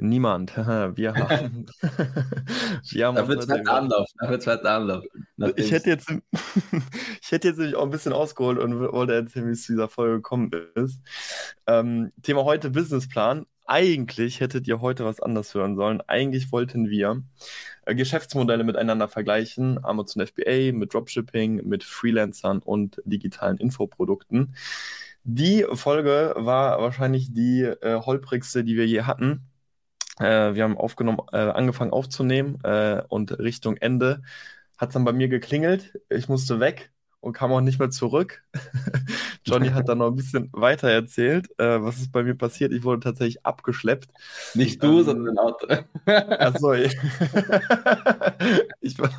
Niemand. Wir haben. wir haben da wird zweiter Anlauf. Da wird zweiter Anlauf. Ich hätte, jetzt, ich hätte jetzt nämlich auch ein bisschen ausgeholt und wollte erzählen, wie es zu dieser Folge gekommen ist. Ähm, Thema heute Businessplan. Eigentlich hättet ihr heute was anderes hören sollen. Eigentlich wollten wir äh, Geschäftsmodelle miteinander vergleichen. Amazon FBA mit Dropshipping, mit Freelancern und digitalen Infoprodukten. Die Folge war wahrscheinlich die äh, holprigste, die wir je hatten. Äh, wir haben aufgenommen, äh, angefangen aufzunehmen äh, und Richtung Ende hat es dann bei mir geklingelt. Ich musste weg und kam auch nicht mehr zurück. Johnny hat dann noch ein bisschen weiter erzählt, äh, was ist bei mir passiert. Ich wurde tatsächlich abgeschleppt. Nicht du, ähm, sondern ein Auto. Achso, ich war,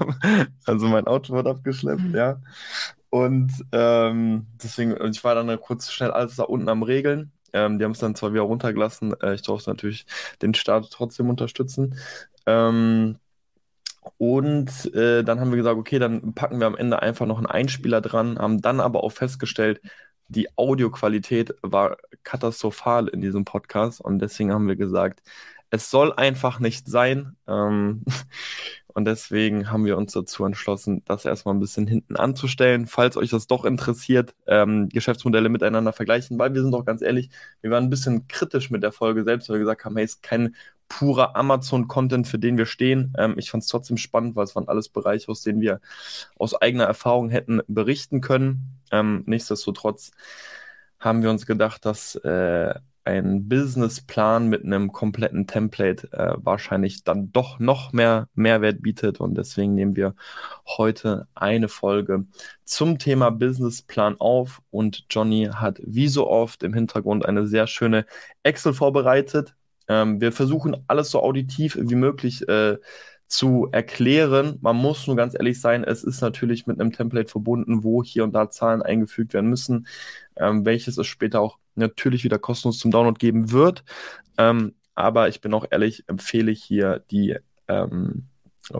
also mein Auto wurde abgeschleppt, ja. Und ähm, deswegen, ich war dann kurz schnell alles da unten am Regeln. Ähm, die haben es dann zwar wieder runtergelassen. Äh, ich durfte natürlich den Start trotzdem unterstützen. Ähm, und äh, dann haben wir gesagt, okay, dann packen wir am Ende einfach noch einen Einspieler dran, haben dann aber auch festgestellt, die Audioqualität war katastrophal in diesem Podcast und deswegen haben wir gesagt, es soll einfach nicht sein. Ähm, Und deswegen haben wir uns dazu entschlossen, das erstmal ein bisschen hinten anzustellen. Falls euch das doch interessiert, ähm, Geschäftsmodelle miteinander vergleichen, weil wir sind doch ganz ehrlich, wir waren ein bisschen kritisch mit der Folge selbst, weil wir gesagt haben, hey, ist kein purer Amazon-Content, für den wir stehen. Ähm, ich fand es trotzdem spannend, weil es waren alles Bereiche, aus denen wir aus eigener Erfahrung hätten berichten können. Ähm, nichtsdestotrotz haben wir uns gedacht, dass äh, ein Businessplan mit einem kompletten Template äh, wahrscheinlich dann doch noch mehr Mehrwert bietet. Und deswegen nehmen wir heute eine Folge zum Thema Businessplan auf. Und Johnny hat wie so oft im Hintergrund eine sehr schöne Excel vorbereitet. Ähm, wir versuchen alles so auditiv wie möglich äh, zu erklären. Man muss nur ganz ehrlich sein, es ist natürlich mit einem Template verbunden, wo hier und da Zahlen eingefügt werden müssen, ähm, welches es später auch natürlich wieder kostenlos zum Download geben wird. Ähm, aber ich bin auch ehrlich, empfehle ich hier die ähm,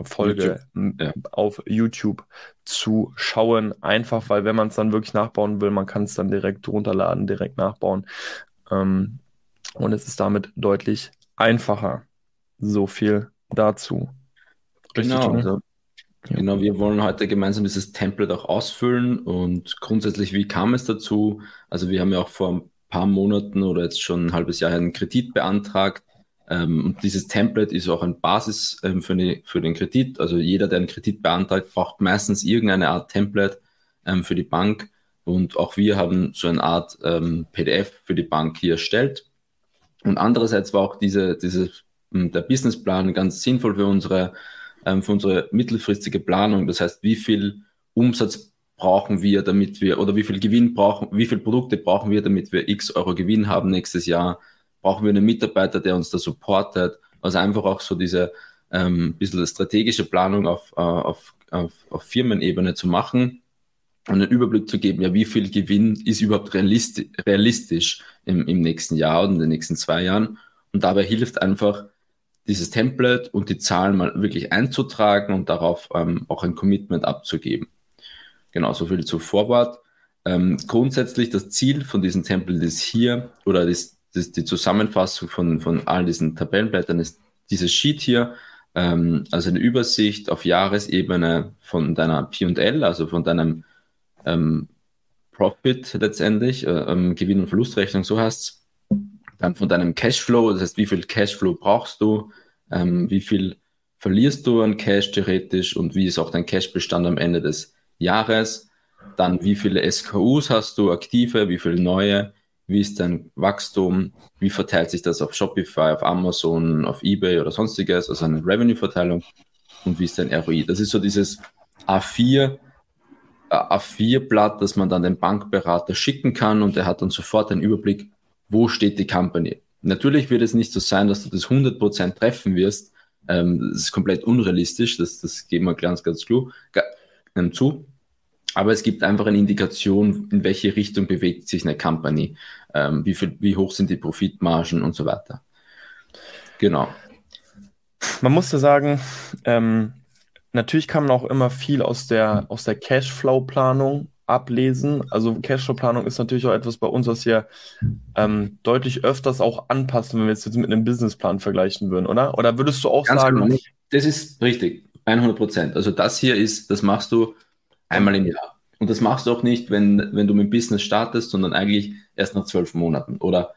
Folge YouTube. Ja. auf YouTube zu schauen. Einfach, weil wenn man es dann wirklich nachbauen will, man kann es dann direkt runterladen, direkt nachbauen. Ähm, und es ist damit deutlich einfacher. So viel dazu. Genau. Also, genau, wir wollen heute gemeinsam dieses Template auch ausfüllen und grundsätzlich, wie kam es dazu? Also wir haben ja auch vor ein paar Monaten oder jetzt schon ein halbes Jahr einen Kredit beantragt. Ähm, und dieses Template ist auch ein Basis ähm, für, eine, für den Kredit. Also jeder, der einen Kredit beantragt, braucht meistens irgendeine Art Template ähm, für die Bank. Und auch wir haben so eine Art ähm, PDF für die Bank hier erstellt. Und andererseits war auch diese, diese, der Businessplan ganz sinnvoll für unsere ähm, für unsere mittelfristige Planung. Das heißt, wie viel Umsatz brauchen wir, damit wir, oder wie viel Gewinn brauchen, wie viele Produkte brauchen wir, damit wir x Euro Gewinn haben nächstes Jahr? Brauchen wir einen Mitarbeiter, der uns da supportet? Also einfach auch so diese ähm, bisschen strategische Planung auf, äh, auf, auf, auf Firmenebene zu machen und einen Überblick zu geben, ja, wie viel Gewinn ist überhaupt realistisch, realistisch im, im nächsten Jahr und in den nächsten zwei Jahren. Und dabei hilft einfach dieses Template und die Zahlen mal wirklich einzutragen und darauf ähm, auch ein Commitment abzugeben. Genau, so viel zu Vorwort. Ähm, grundsätzlich das Ziel von diesem Template ist hier, oder das, das, die Zusammenfassung von, von all diesen Tabellenblättern ist dieses Sheet hier, ähm, also eine Übersicht auf Jahresebene von deiner P&L, also von deinem ähm, Profit letztendlich, äh, ähm, Gewinn- und Verlustrechnung, so heißt es. Dann von deinem Cashflow, das heißt, wie viel Cashflow brauchst du, ähm, wie viel verlierst du an Cash theoretisch und wie ist auch dein Cashbestand am Ende des Jahres. Dann, wie viele SKUs hast du aktive, wie viele neue, wie ist dein Wachstum, wie verteilt sich das auf Shopify, auf Amazon, auf eBay oder sonstiges, also eine Revenue-Verteilung und wie ist dein ROI. Das ist so dieses A4, äh, A4-Blatt, das man dann dem Bankberater schicken kann und er hat dann sofort einen Überblick, wo steht die Company. Natürlich wird es nicht so sein, dass du das 100% treffen wirst. Ähm, das ist komplett unrealistisch, das, das geben wir ganz, ganz klar ähm, zu. Aber es gibt einfach eine Indikation, in welche Richtung bewegt sich eine Company, ähm, wie, viel, wie hoch sind die Profitmargen und so weiter. Genau. Man muss ja sagen, ähm, natürlich man auch immer viel aus der, aus der Cashflow-Planung ablesen. Also Cashflow-Planung ist natürlich auch etwas bei uns, was wir ähm, deutlich öfters auch anpassen, wenn wir es jetzt mit einem Businessplan vergleichen würden, oder? Oder würdest du auch Ganz sagen... Genau. Das ist richtig, 100 Prozent. Also das hier ist, das machst du einmal im Jahr. Und das machst du auch nicht, wenn, wenn du mit dem Business startest, sondern eigentlich erst nach zwölf Monaten. Oder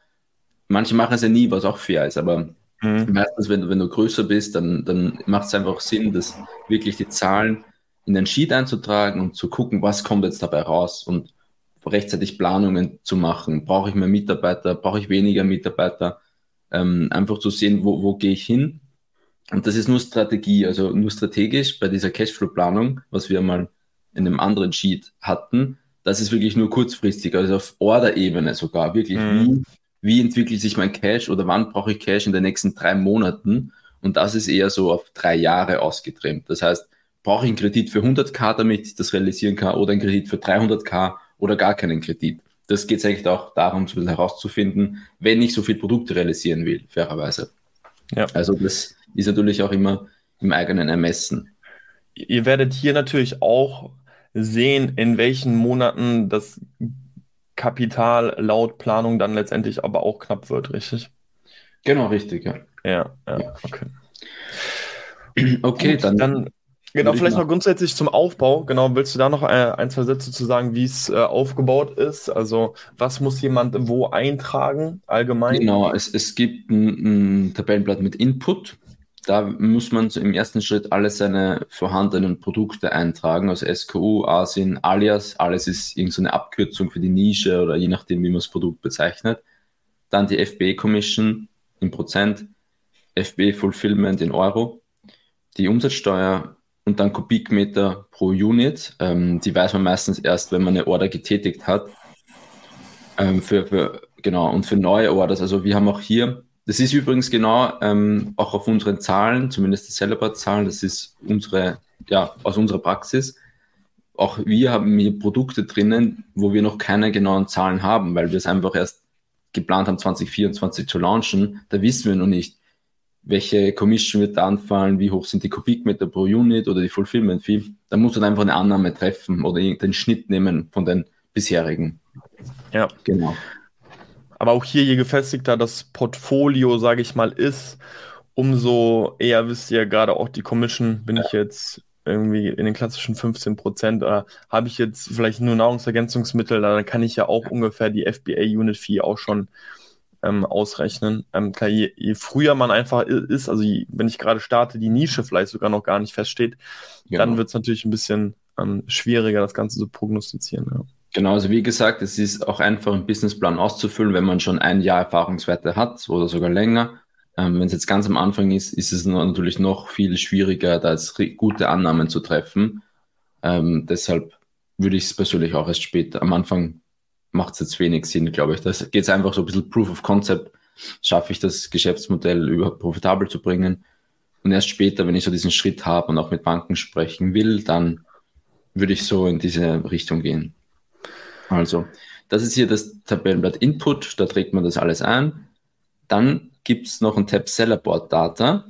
manche machen es ja nie, was auch fair ist, aber mhm. meistens, wenn, wenn du größer bist, dann, dann macht es einfach Sinn, dass wirklich die Zahlen in den Sheet einzutragen und zu gucken, was kommt jetzt dabei raus und rechtzeitig Planungen zu machen. Brauche ich mehr Mitarbeiter? Brauche ich weniger Mitarbeiter? Ähm, einfach zu sehen, wo, wo gehe ich hin? Und das ist nur Strategie, also nur strategisch bei dieser Cashflow-Planung, was wir mal in einem anderen Sheet hatten. Das ist wirklich nur kurzfristig, also auf Order-Ebene sogar. Wirklich, mhm. wie, wie entwickelt sich mein Cash oder wann brauche ich Cash in den nächsten drei Monaten? Und das ist eher so auf drei Jahre ausgetrimmt. Das heißt, brauche ich einen Kredit für 100k, damit ich das realisieren kann, oder einen Kredit für 300k oder gar keinen Kredit. Das geht eigentlich auch darum, so ein bisschen herauszufinden, wenn ich so viele Produkte realisieren will, fairerweise. Ja. Also das ist natürlich auch immer im eigenen Ermessen. Ihr werdet hier natürlich auch sehen, in welchen Monaten das Kapital laut Planung dann letztendlich aber auch knapp wird, richtig? Genau, richtig, ja. Ja, ja, okay. Okay, Gut, dann, dann Genau, vielleicht noch grundsätzlich zum Aufbau. Genau, willst du da noch äh, ein, zwei Sätze zu sagen, wie es äh, aufgebaut ist? Also, was muss jemand wo eintragen, allgemein? Genau, es, es gibt ein, ein Tabellenblatt mit Input. Da muss man so im ersten Schritt alle seine vorhandenen Produkte eintragen, also SKU, Asien, Alias. Alles ist irgendeine so Abkürzung für die Nische oder je nachdem, wie man das Produkt bezeichnet. Dann die FBA Commission in Prozent, FBA Fulfillment in Euro, die Umsatzsteuer und dann Kubikmeter pro Unit. Ähm, die weiß man meistens erst, wenn man eine Order getätigt hat. Ähm, für, für, genau, und für neue Orders. Also wir haben auch hier das ist übrigens genau ähm, auch auf unseren Zahlen, zumindest die Celebrate-Zahlen, das ist unsere, ja, aus unserer Praxis. Auch wir haben hier Produkte drinnen, wo wir noch keine genauen Zahlen haben, weil wir es einfach erst geplant haben, 2024 zu launchen. Da wissen wir noch nicht, welche Commission wird da anfallen, wie hoch sind die Kubikmeter pro Unit oder die Fulfillment Fee. Da muss man einfach eine Annahme treffen oder den Schnitt nehmen von den bisherigen. Ja, genau. Aber auch hier, je gefestigter das Portfolio, sage ich mal, ist, umso eher wisst ihr gerade auch die Commission, bin ja. ich jetzt irgendwie in den klassischen 15 Prozent oder habe ich jetzt vielleicht nur Nahrungsergänzungsmittel, dann kann ich ja auch ungefähr die FBA-Unit-Fee auch schon ähm, ausrechnen. Ähm, klar, je, je, früher man einfach ist, also je, wenn ich gerade starte, die Nische vielleicht sogar noch gar nicht feststeht, genau. dann wird es natürlich ein bisschen ähm, schwieriger, das Ganze zu prognostizieren. Ja. Genau, also wie gesagt, es ist auch einfach einen Businessplan auszufüllen, wenn man schon ein Jahr Erfahrungswerte hat oder sogar länger. Ähm, wenn es jetzt ganz am Anfang ist, ist es natürlich noch viel schwieriger, da jetzt gute Annahmen zu treffen. Ähm, deshalb würde ich es persönlich auch erst später, am Anfang macht es jetzt wenig Sinn, glaube ich. Da geht es einfach so ein bisschen Proof of Concept. Schaffe ich das Geschäftsmodell überhaupt profitabel zu bringen? Und erst später, wenn ich so diesen Schritt habe und auch mit Banken sprechen will, dann würde ich so in diese Richtung gehen. Also, das ist hier das Tabellenblatt Input, da trägt man das alles ein. Dann gibt es noch ein Tab Sellerboard Data,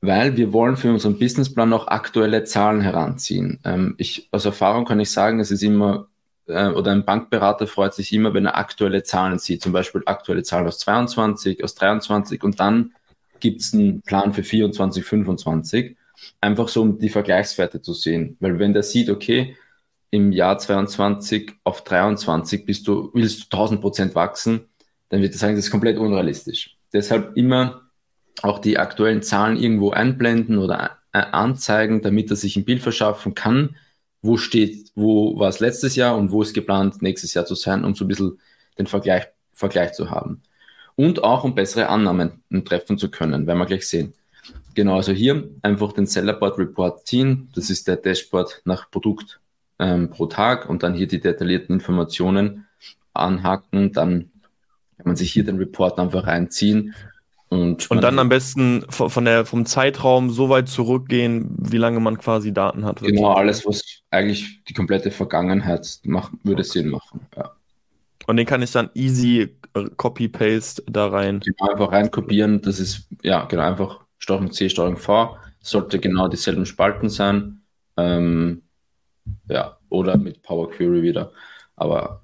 weil wir wollen für unseren Businessplan noch aktuelle Zahlen heranziehen. Ähm, ich, aus Erfahrung kann ich sagen, es ist immer, äh, oder ein Bankberater freut sich immer, wenn er aktuelle Zahlen sieht, zum Beispiel aktuelle Zahlen aus 22, aus 23 und dann gibt es einen Plan für 24, 25, einfach so um die Vergleichswerte zu sehen. Weil wenn der sieht, okay, im Jahr 22 auf 23 bist du, willst du 1000 Prozent wachsen, dann wird er sagen, das ist komplett unrealistisch. Deshalb immer auch die aktuellen Zahlen irgendwo einblenden oder äh, anzeigen, damit er sich ein Bild verschaffen kann, wo steht, wo war es letztes Jahr und wo ist geplant, nächstes Jahr zu sein, um so ein bisschen den Vergleich, Vergleich zu haben. Und auch um bessere Annahmen treffen zu können, werden wir gleich sehen. Genau, also hier einfach den Sellerboard Report ziehen. Das ist der Dashboard nach Produkt ähm, pro Tag und dann hier die detaillierten Informationen anhaken. Dann kann man sich hier den Report einfach reinziehen Und, und dann am besten von der, vom Zeitraum so weit zurückgehen, wie lange man quasi Daten hat. Genau, alles, was eigentlich die komplette Vergangenheit macht, würde okay. Sinn machen. Ja. Und den kann ich dann easy äh, copy-paste da rein. Genau, einfach reinkopieren. Das ist, ja, genau, einfach Steuerung C, Steuerung V. Sollte genau dieselben Spalten sein. Ähm, ja, oder mit Power Query wieder. Aber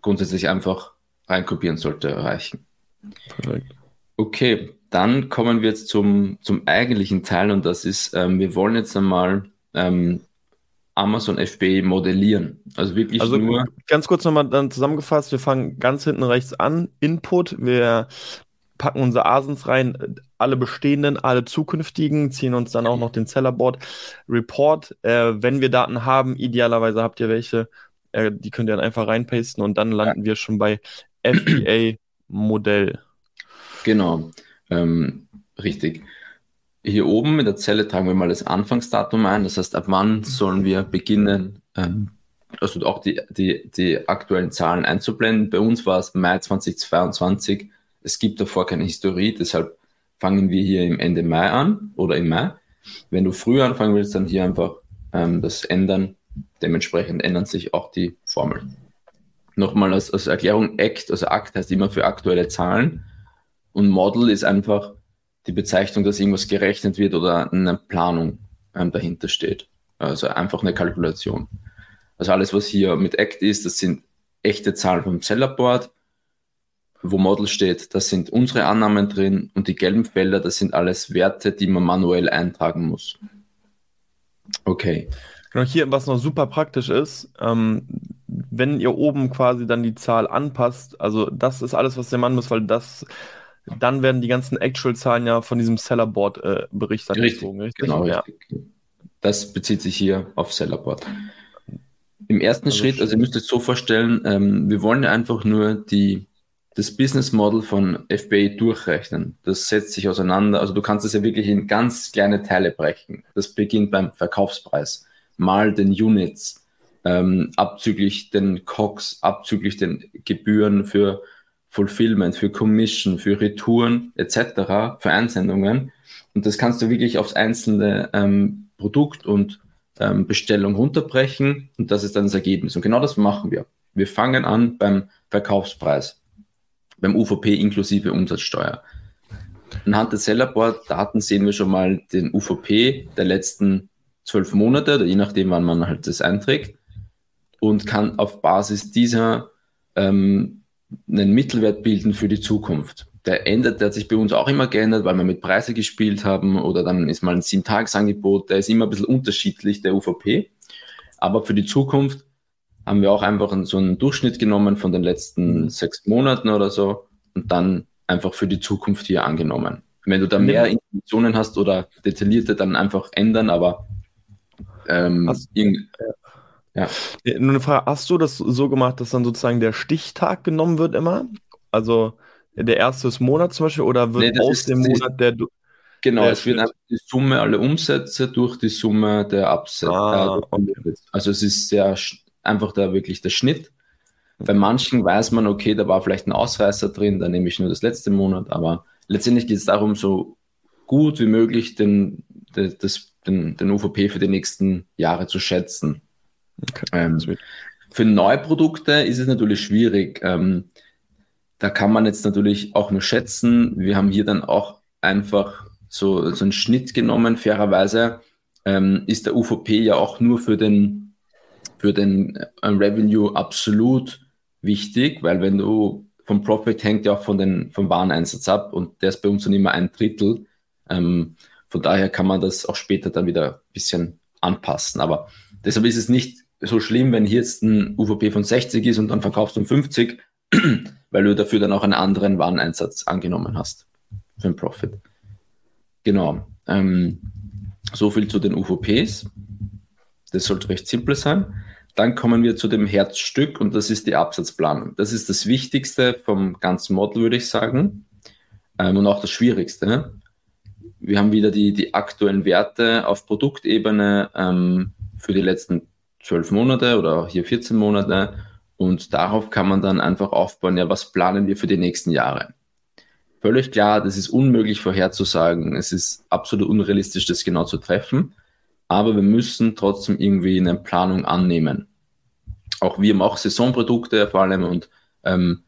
grundsätzlich einfach reinkopieren sollte reichen. Perfekt. Okay, dann kommen wir jetzt zum, zum eigentlichen Teil und das ist, ähm, wir wollen jetzt einmal ähm, Amazon FBA modellieren. Also wirklich also nur. Ganz kurz nochmal dann zusammengefasst, wir fangen ganz hinten rechts an. Input, wir packen unsere Asens rein, alle bestehenden, alle zukünftigen, ziehen uns dann auch noch den Sellerboard Report. Äh, wenn wir Daten haben, idealerweise habt ihr welche, äh, die könnt ihr dann einfach reinpasten und dann landen ja. wir schon bei FBA Modell. Genau, ähm, richtig. Hier oben in der Zelle tragen wir mal das Anfangsdatum ein. Das heißt, ab wann sollen wir beginnen, ähm, also auch die, die, die aktuellen Zahlen einzublenden. Bei uns war es Mai 2022. Es gibt davor keine Historie, deshalb fangen wir hier im Ende Mai an oder im Mai. Wenn du früher anfangen willst, dann hier einfach ähm, das ändern. Dementsprechend ändern sich auch die Formeln. Nochmal als, als Erklärung, ACT, also ACT heißt immer für aktuelle Zahlen. Und Model ist einfach die Bezeichnung, dass irgendwas gerechnet wird oder eine Planung ähm, dahinter steht. Also einfach eine Kalkulation. Also alles, was hier mit Act ist, das sind echte Zahlen vom Sellerboard. Wo Model steht, da sind unsere Annahmen drin und die gelben Felder, das sind alles Werte, die man manuell eintragen muss. Okay. Genau, hier, was noch super praktisch ist, ähm, wenn ihr oben quasi dann die Zahl anpasst, also das ist alles, was ihr machen muss, weil das dann werden die ganzen Actual-Zahlen ja von diesem Sellerboard-Bericht äh, angezogen, richtig? Genau, ja. richtig. Das bezieht sich hier auf Sellerboard. Im ersten also Schritt, also ihr müsst euch so vorstellen, ähm, wir wollen ja einfach nur die, das Business Model von FBA durchrechnen. Das setzt sich auseinander, also du kannst es ja wirklich in ganz kleine Teile brechen. Das beginnt beim Verkaufspreis, mal den Units, ähm, abzüglich den COX, abzüglich den Gebühren für Fulfillment, für Commission, für Retouren etc., für Einsendungen. Und das kannst du wirklich aufs einzelne ähm, Produkt und ähm, Bestellung runterbrechen und das ist dann das Ergebnis. Und genau das machen wir. Wir fangen an beim Verkaufspreis, beim UVP inklusive Umsatzsteuer. Anhand der Sellerboard-Daten sehen wir schon mal den UVP der letzten zwölf Monate, je nachdem, wann man halt das einträgt, und kann auf Basis dieser ähm, einen Mittelwert bilden für die Zukunft. Der ändert, der hat sich bei uns auch immer geändert, weil wir mit Preise gespielt haben oder dann ist mal ein Sieben-Tages-Angebot, der ist immer ein bisschen unterschiedlich, der UVP. Aber für die Zukunft haben wir auch einfach so einen Durchschnitt genommen von den letzten mhm. sechs Monaten oder so und dann einfach für die Zukunft hier angenommen. Wenn du da mehr Informationen hast oder detaillierte, dann einfach ändern, aber ähm, hast, ja. Nur eine Frage, hast du das so gemacht, dass dann sozusagen der Stichtag genommen wird immer? Also der erste des Monats zum Beispiel oder wird nee, aus dem Monat der Genau, der es wird einfach die Summe aller Umsätze durch die Summe der Absätze. Ah, äh, okay. Also es ist sehr einfach da wirklich der Schnitt. Bei manchen weiß man, okay, da war vielleicht ein Ausreißer drin, da nehme ich nur das letzte Monat, aber letztendlich geht es darum, so gut wie möglich den, den, den UVP für die nächsten Jahre zu schätzen. Okay. Ähm, für neue Produkte ist es natürlich schwierig. Ähm, da kann man jetzt natürlich auch nur schätzen. Wir haben hier dann auch einfach so, so einen Schnitt genommen. Fairerweise ähm, ist der UVP ja auch nur für den, für den äh, Revenue absolut wichtig, weil wenn du vom Profit hängt ja auch von den, vom Wareneinsatz ab und der ist bei uns dann immer ein Drittel. Ähm, von daher kann man das auch später dann wieder ein bisschen anpassen. Aber deshalb ist es nicht so schlimm, wenn hier jetzt ein UVP von 60 ist und dann verkaufst du um 50, weil du dafür dann auch einen anderen Wareneinsatz angenommen hast für den Profit. Genau. Ähm, so viel zu den UVPs. Das sollte recht simpel sein. Dann kommen wir zu dem Herzstück und das ist die Absatzplanung. Das ist das Wichtigste vom ganzen Model, würde ich sagen. Ähm, und auch das Schwierigste. Wir haben wieder die, die aktuellen Werte auf Produktebene ähm, für die letzten zwölf Monate oder hier 14 Monate und darauf kann man dann einfach aufbauen, ja, was planen wir für die nächsten Jahre. völlig klar, das ist unmöglich vorherzusagen. Es ist absolut unrealistisch, das genau zu treffen. Aber wir müssen trotzdem irgendwie eine Planung annehmen. Auch wir haben auch Saisonprodukte vor allem und ähm,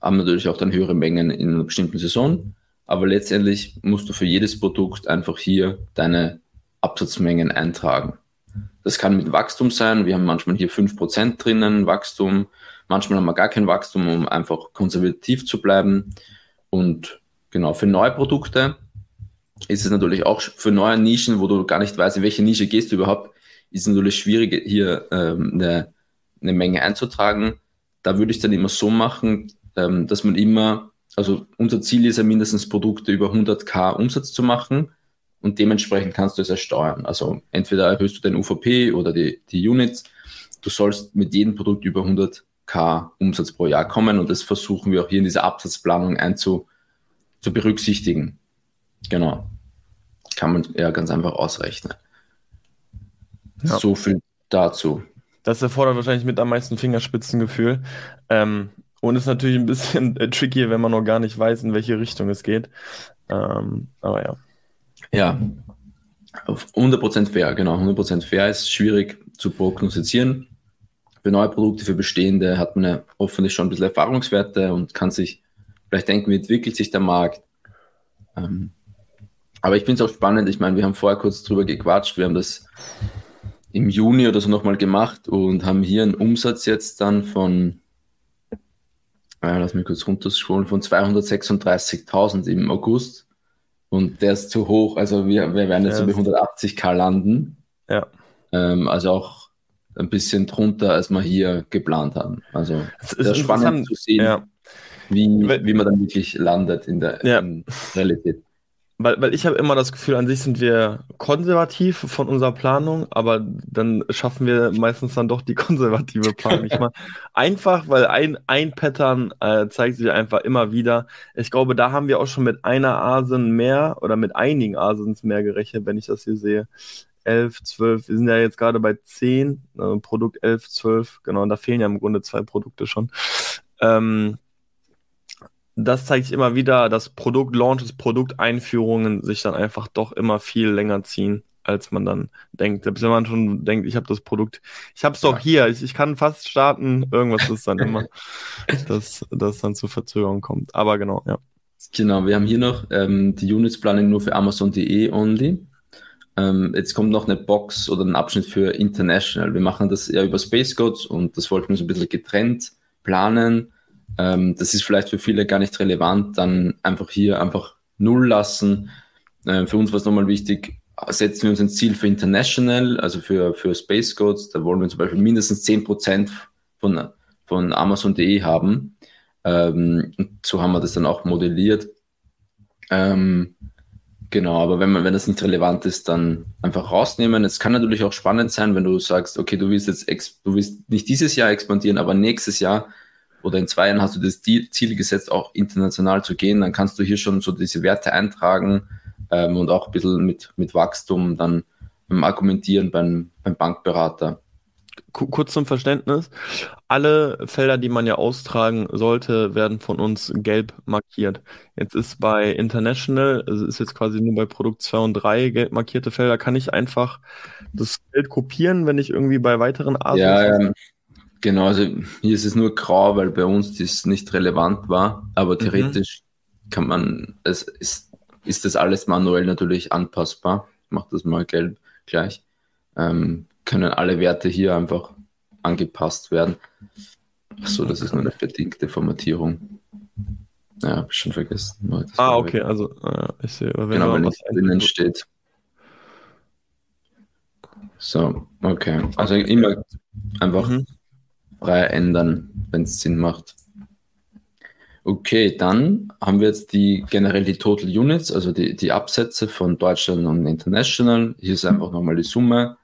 haben natürlich auch dann höhere Mengen in einer bestimmten Saison. Aber letztendlich musst du für jedes Produkt einfach hier deine Absatzmengen eintragen. Das kann mit Wachstum sein. Wir haben manchmal hier 5% drinnen Wachstum. Manchmal haben wir gar kein Wachstum, um einfach konservativ zu bleiben. Und genau, für neue Produkte ist es natürlich auch für neue Nischen, wo du gar nicht weißt, in welche Nische gehst du überhaupt, ist es natürlich schwierig, hier ähm, eine, eine Menge einzutragen. Da würde ich dann immer so machen, ähm, dass man immer, also unser Ziel ist ja mindestens Produkte über 100k Umsatz zu machen und dementsprechend kannst du es ersteuern. Also entweder erhöhst du dein UVP oder die, die Units. Du sollst mit jedem Produkt über 100k Umsatz pro Jahr kommen und das versuchen wir auch hier in dieser Absatzplanung einzu, zu berücksichtigen. Genau. Kann man ja ganz einfach ausrechnen. Ja. So viel dazu. Das erfordert wahrscheinlich mit am meisten Fingerspitzengefühl. Ähm, und ist natürlich ein bisschen äh, tricky, wenn man noch gar nicht weiß, in welche Richtung es geht. Ähm, aber ja. Ja, 100% fair, genau. 100% fair ist schwierig zu prognostizieren. Für neue Produkte, für bestehende hat man ja hoffentlich schon ein bisschen Erfahrungswerte und kann sich vielleicht denken, wie entwickelt sich der Markt. Ähm, aber ich finde es auch spannend. Ich meine, wir haben vorher kurz drüber gequatscht. Wir haben das im Juni oder so nochmal gemacht und haben hier einen Umsatz jetzt dann von, äh, lass mich kurz runterscrollen, von 236.000 im August. Und der ist zu hoch. Also wir, wir werden jetzt ja. so bei 180k landen. Ja. Ähm, also auch ein bisschen drunter, als wir hier geplant haben. Also es ist spannend zu sehen, ja. wie, wie man dann wirklich landet in der ja. in Realität. Weil, weil ich habe immer das Gefühl, an sich sind wir konservativ von unserer Planung, aber dann schaffen wir meistens dann doch die konservative Planung nicht mal. einfach, weil ein, ein Pattern äh, zeigt sich einfach immer wieder. Ich glaube, da haben wir auch schon mit einer Asen mehr oder mit einigen Asens mehr gerechnet, wenn ich das hier sehe. 11, 12, wir sind ja jetzt gerade bei 10, also Produkt 11, 12, genau, und da fehlen ja im Grunde zwei Produkte schon. Ähm, das zeigt sich immer wieder, dass Produktlaunches, Produkteinführungen sich dann einfach doch immer viel länger ziehen, als man dann denkt. Selbst wenn man schon denkt, ich habe das Produkt, ich habe es doch ja. hier, ich, ich kann fast starten, irgendwas ist dann immer, dass das dann zu Verzögerungen kommt. Aber genau, ja. Genau, wir haben hier noch ähm, die Units Planning nur für Amazon.de only. Ähm, jetzt kommt noch eine Box oder ein Abschnitt für International. Wir machen das eher über Space Codes und das wollten wir so ein bisschen getrennt planen ähm, das ist vielleicht für viele gar nicht relevant, dann einfach hier einfach null lassen. Ähm, für uns war es nochmal wichtig, setzen wir uns ein Ziel für International, also für, für Space Codes, da wollen wir zum Beispiel mindestens 10% von, von Amazon.de haben. Ähm, so haben wir das dann auch modelliert. Ähm, genau, aber wenn, man, wenn das nicht relevant ist, dann einfach rausnehmen. Es kann natürlich auch spannend sein, wenn du sagst, okay, du willst jetzt, du willst nicht dieses Jahr expandieren, aber nächstes Jahr oder in zwei Jahren hast du das Ziel gesetzt, auch international zu gehen, dann kannst du hier schon so diese Werte eintragen ähm, und auch ein bisschen mit, mit Wachstum dann ähm, argumentieren beim, beim Bankberater. Kurz zum Verständnis. Alle Felder, die man ja austragen sollte, werden von uns gelb markiert. Jetzt ist bei International, es ist jetzt quasi nur bei Produkt 2 und 3 gelb markierte Felder, kann ich einfach das Geld kopieren, wenn ich irgendwie bei weiteren Arten. Ja, ähm, Genau, also hier ist es nur grau, weil bei uns das nicht relevant war, aber mhm. theoretisch mhm. kann man, es ist, ist das alles manuell natürlich anpassbar. Ich mache das mal gelb gleich. Ähm, können alle Werte hier einfach angepasst werden. Achso, das ist nur eine bedingte Formatierung. Ja, habe ich schon vergessen. ah, okay, also äh, ich sehe, wenn genau, wenn drinnen steht. So, okay. Also immer einfach mhm frei ändern, wenn es Sinn macht. Okay, dann haben wir jetzt die generell die Total Units, also die, die Absätze von Deutschland und International. Hier ist einfach nochmal die Summe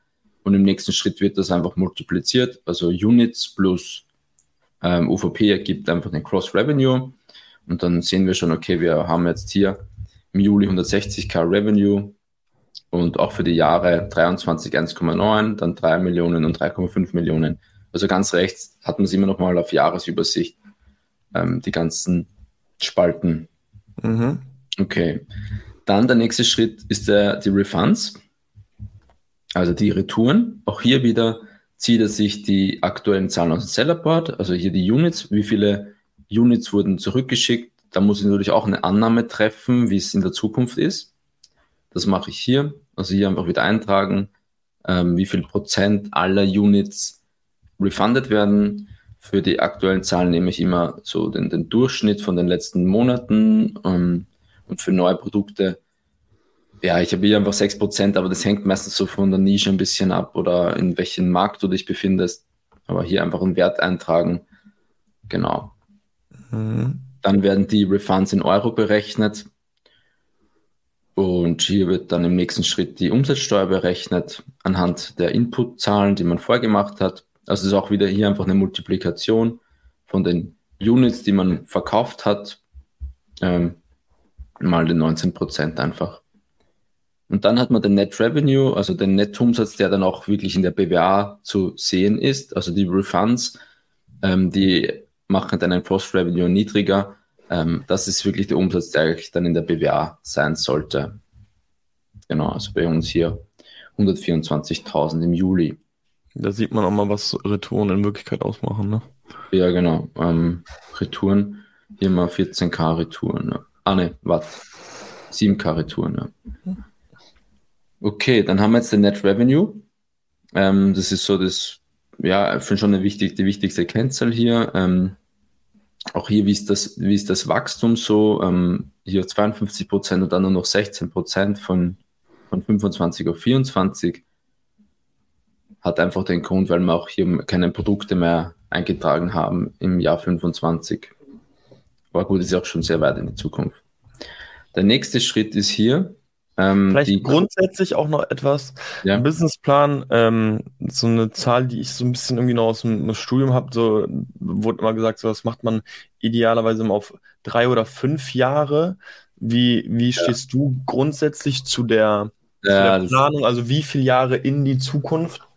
und im nächsten Schritt wird das einfach multipliziert. Also Units plus ähm, UVP ergibt einfach den Cross Revenue und dann sehen wir schon, okay, wir haben jetzt hier im Juli 160k Revenue und auch für die Jahre 23 1,9, dann 3 Millionen und 3,5 Millionen. Also ganz rechts hat man es immer noch mal auf Jahresübersicht, ähm, die ganzen Spalten Mhm. Okay. Dann der nächste Schritt ist der, die Refunds, also die Retouren. Auch hier wieder zieht er sich die aktuellen Zahlen aus dem Sellerboard, also hier die Units, wie viele Units wurden zurückgeschickt. Da muss ich natürlich auch eine Annahme treffen, wie es in der Zukunft ist. Das mache ich hier. Also hier einfach wieder eintragen, ähm, wie viel Prozent aller Units refunded werden. Für die aktuellen Zahlen nehme ich immer so den, den Durchschnitt von den letzten Monaten ähm, und für neue Produkte ja, ich habe hier einfach 6%, aber das hängt meistens so von der Nische ein bisschen ab oder in welchem Markt du dich befindest. Aber hier einfach einen Wert eintragen. Genau. Mhm. Dann werden die Refunds in Euro berechnet. Und hier wird dann im nächsten Schritt die Umsatzsteuer berechnet anhand der Inputzahlen, die man vorgemacht hat. Also es ist auch wieder hier einfach eine Multiplikation von den Units, die man verkauft hat, ähm, mal den 19% einfach. Und dann hat man den Net Revenue, also den Nettoumsatz, der dann auch wirklich in der BWA zu sehen ist. Also die Refunds, ähm, die machen dann ein Cross Revenue niedriger. Ähm, das ist wirklich der Umsatz, der eigentlich dann in der BWA sein sollte. Genau, also bei uns hier 124.000 im Juli. Da sieht man auch mal, was Retouren in Wirklichkeit ausmachen, ne? Ja, genau. Ähm, Retouren, hier mal 14k Retouren. Ne? Ah, ne, warte. 7k Retouren, ne? Okay, dann haben wir jetzt den Net Revenue. Ähm, das ist so das, ja, ich schon eine wichtig, die wichtigste Kennzahl hier. Ähm, auch hier, wie ist das, wie ist das Wachstum so? Ähm, hier 52 Prozent und dann nur noch 16 Prozent von, von 25 auf 24. Hat einfach den Grund, weil wir auch hier keine Produkte mehr eingetragen haben im Jahr 25. Aber gut, ist ja auch schon sehr weit in die Zukunft. Der nächste Schritt ist hier, ähm, Vielleicht grundsätzlich auch noch etwas. Ja. Businessplan, ähm, so eine Zahl, die ich so ein bisschen irgendwie noch aus dem Studium habe, so wurde immer gesagt, so das macht man idealerweise immer auf drei oder fünf Jahre. Wie, wie ja. stehst du grundsätzlich zu der, ja, zu der Planung? Also wie viele Jahre in die Zukunft?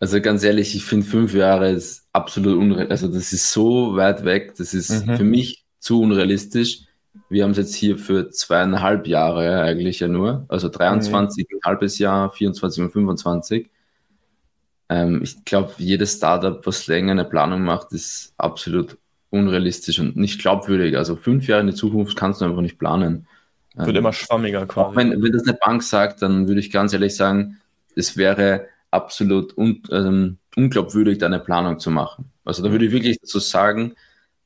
Also ganz ehrlich, ich finde fünf Jahre ist absolut unrealistisch. Also das ist so weit weg, das ist mhm. für mich zu unrealistisch. Wir haben es jetzt hier für zweieinhalb Jahre eigentlich ja nur, also 23 mhm. ein halbes Jahr, 24 und 25. Ähm, ich glaube, jedes Startup, was länger eine Planung macht, ist absolut unrealistisch und nicht glaubwürdig. Also fünf Jahre in die Zukunft kannst du einfach nicht planen. Wird ähm, immer schwammiger quasi. Auch wenn, wenn das eine Bank sagt, dann würde ich ganz ehrlich sagen, es wäre absolut un, ähm, unglaubwürdig, da eine Planung zu machen. Also da würde ich wirklich dazu sagen,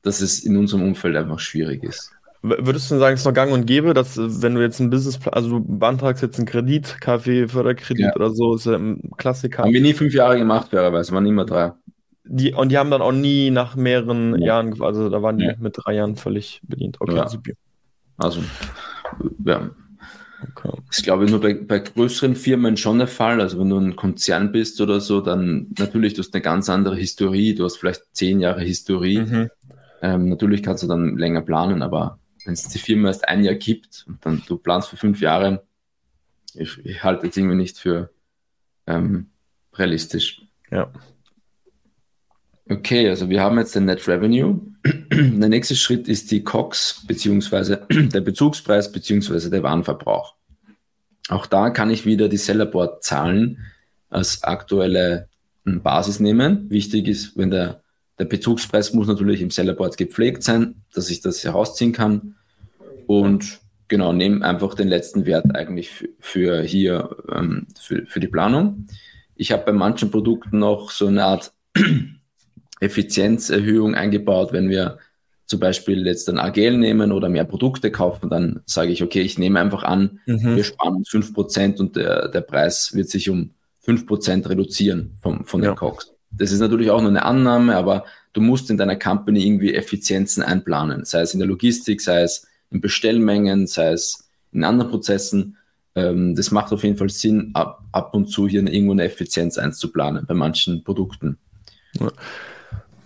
dass es in unserem Umfeld einfach schwierig ist. Würdest du sagen, es ist noch gang und gäbe, dass wenn du jetzt ein Business, also du beantragst jetzt einen Kredit, KfW, Förderkredit ja. oder so, ist ja ein Klassiker. Haben wir nie fünf Jahre gemacht, fairerweise, waren immer drei. Die, und die haben dann auch nie nach mehreren ja. Jahren, also da waren die ja. mit drei Jahren völlig bedient. Okay, ja. Also, ja. Okay. Ich glaube, nur bei, bei größeren Firmen schon der Fall. Also wenn du ein Konzern bist oder so, dann natürlich, du hast eine ganz andere Historie, du hast vielleicht zehn Jahre Historie. Mhm. Ähm, natürlich kannst du dann länger planen, aber wenn es die Firma erst ein Jahr gibt und dann du planst für fünf Jahre, ich, ich halte es irgendwie nicht für ähm, realistisch. Ja. Okay, also wir haben jetzt den Net Revenue. Der nächste Schritt ist die COX beziehungsweise der Bezugspreis beziehungsweise der Warenverbrauch. Auch da kann ich wieder die Sellerboard-Zahlen als aktuelle hm, Basis nehmen. Wichtig ist, wenn der der Bezugspreis muss natürlich im Sellerboard gepflegt sein, dass ich das herausziehen kann. Und genau, nehme einfach den letzten Wert eigentlich für, für hier, ähm, für, für die Planung. Ich habe bei manchen Produkten noch so eine Art Effizienzerhöhung eingebaut, wenn wir zum Beispiel jetzt ein Agel nehmen oder mehr Produkte kaufen, dann sage ich, okay, ich nehme einfach an, mhm. wir sparen uns 5% und der, der Preis wird sich um 5% reduzieren vom, von den ja. Cox. Das ist natürlich auch nur eine Annahme, aber du musst in deiner Company irgendwie Effizienzen einplanen, sei es in der Logistik, sei es in Bestellmengen, sei es in anderen Prozessen. Ähm, das macht auf jeden Fall Sinn, ab, ab und zu hier irgendwo eine Effizienz einzuplanen bei manchen Produkten. Ja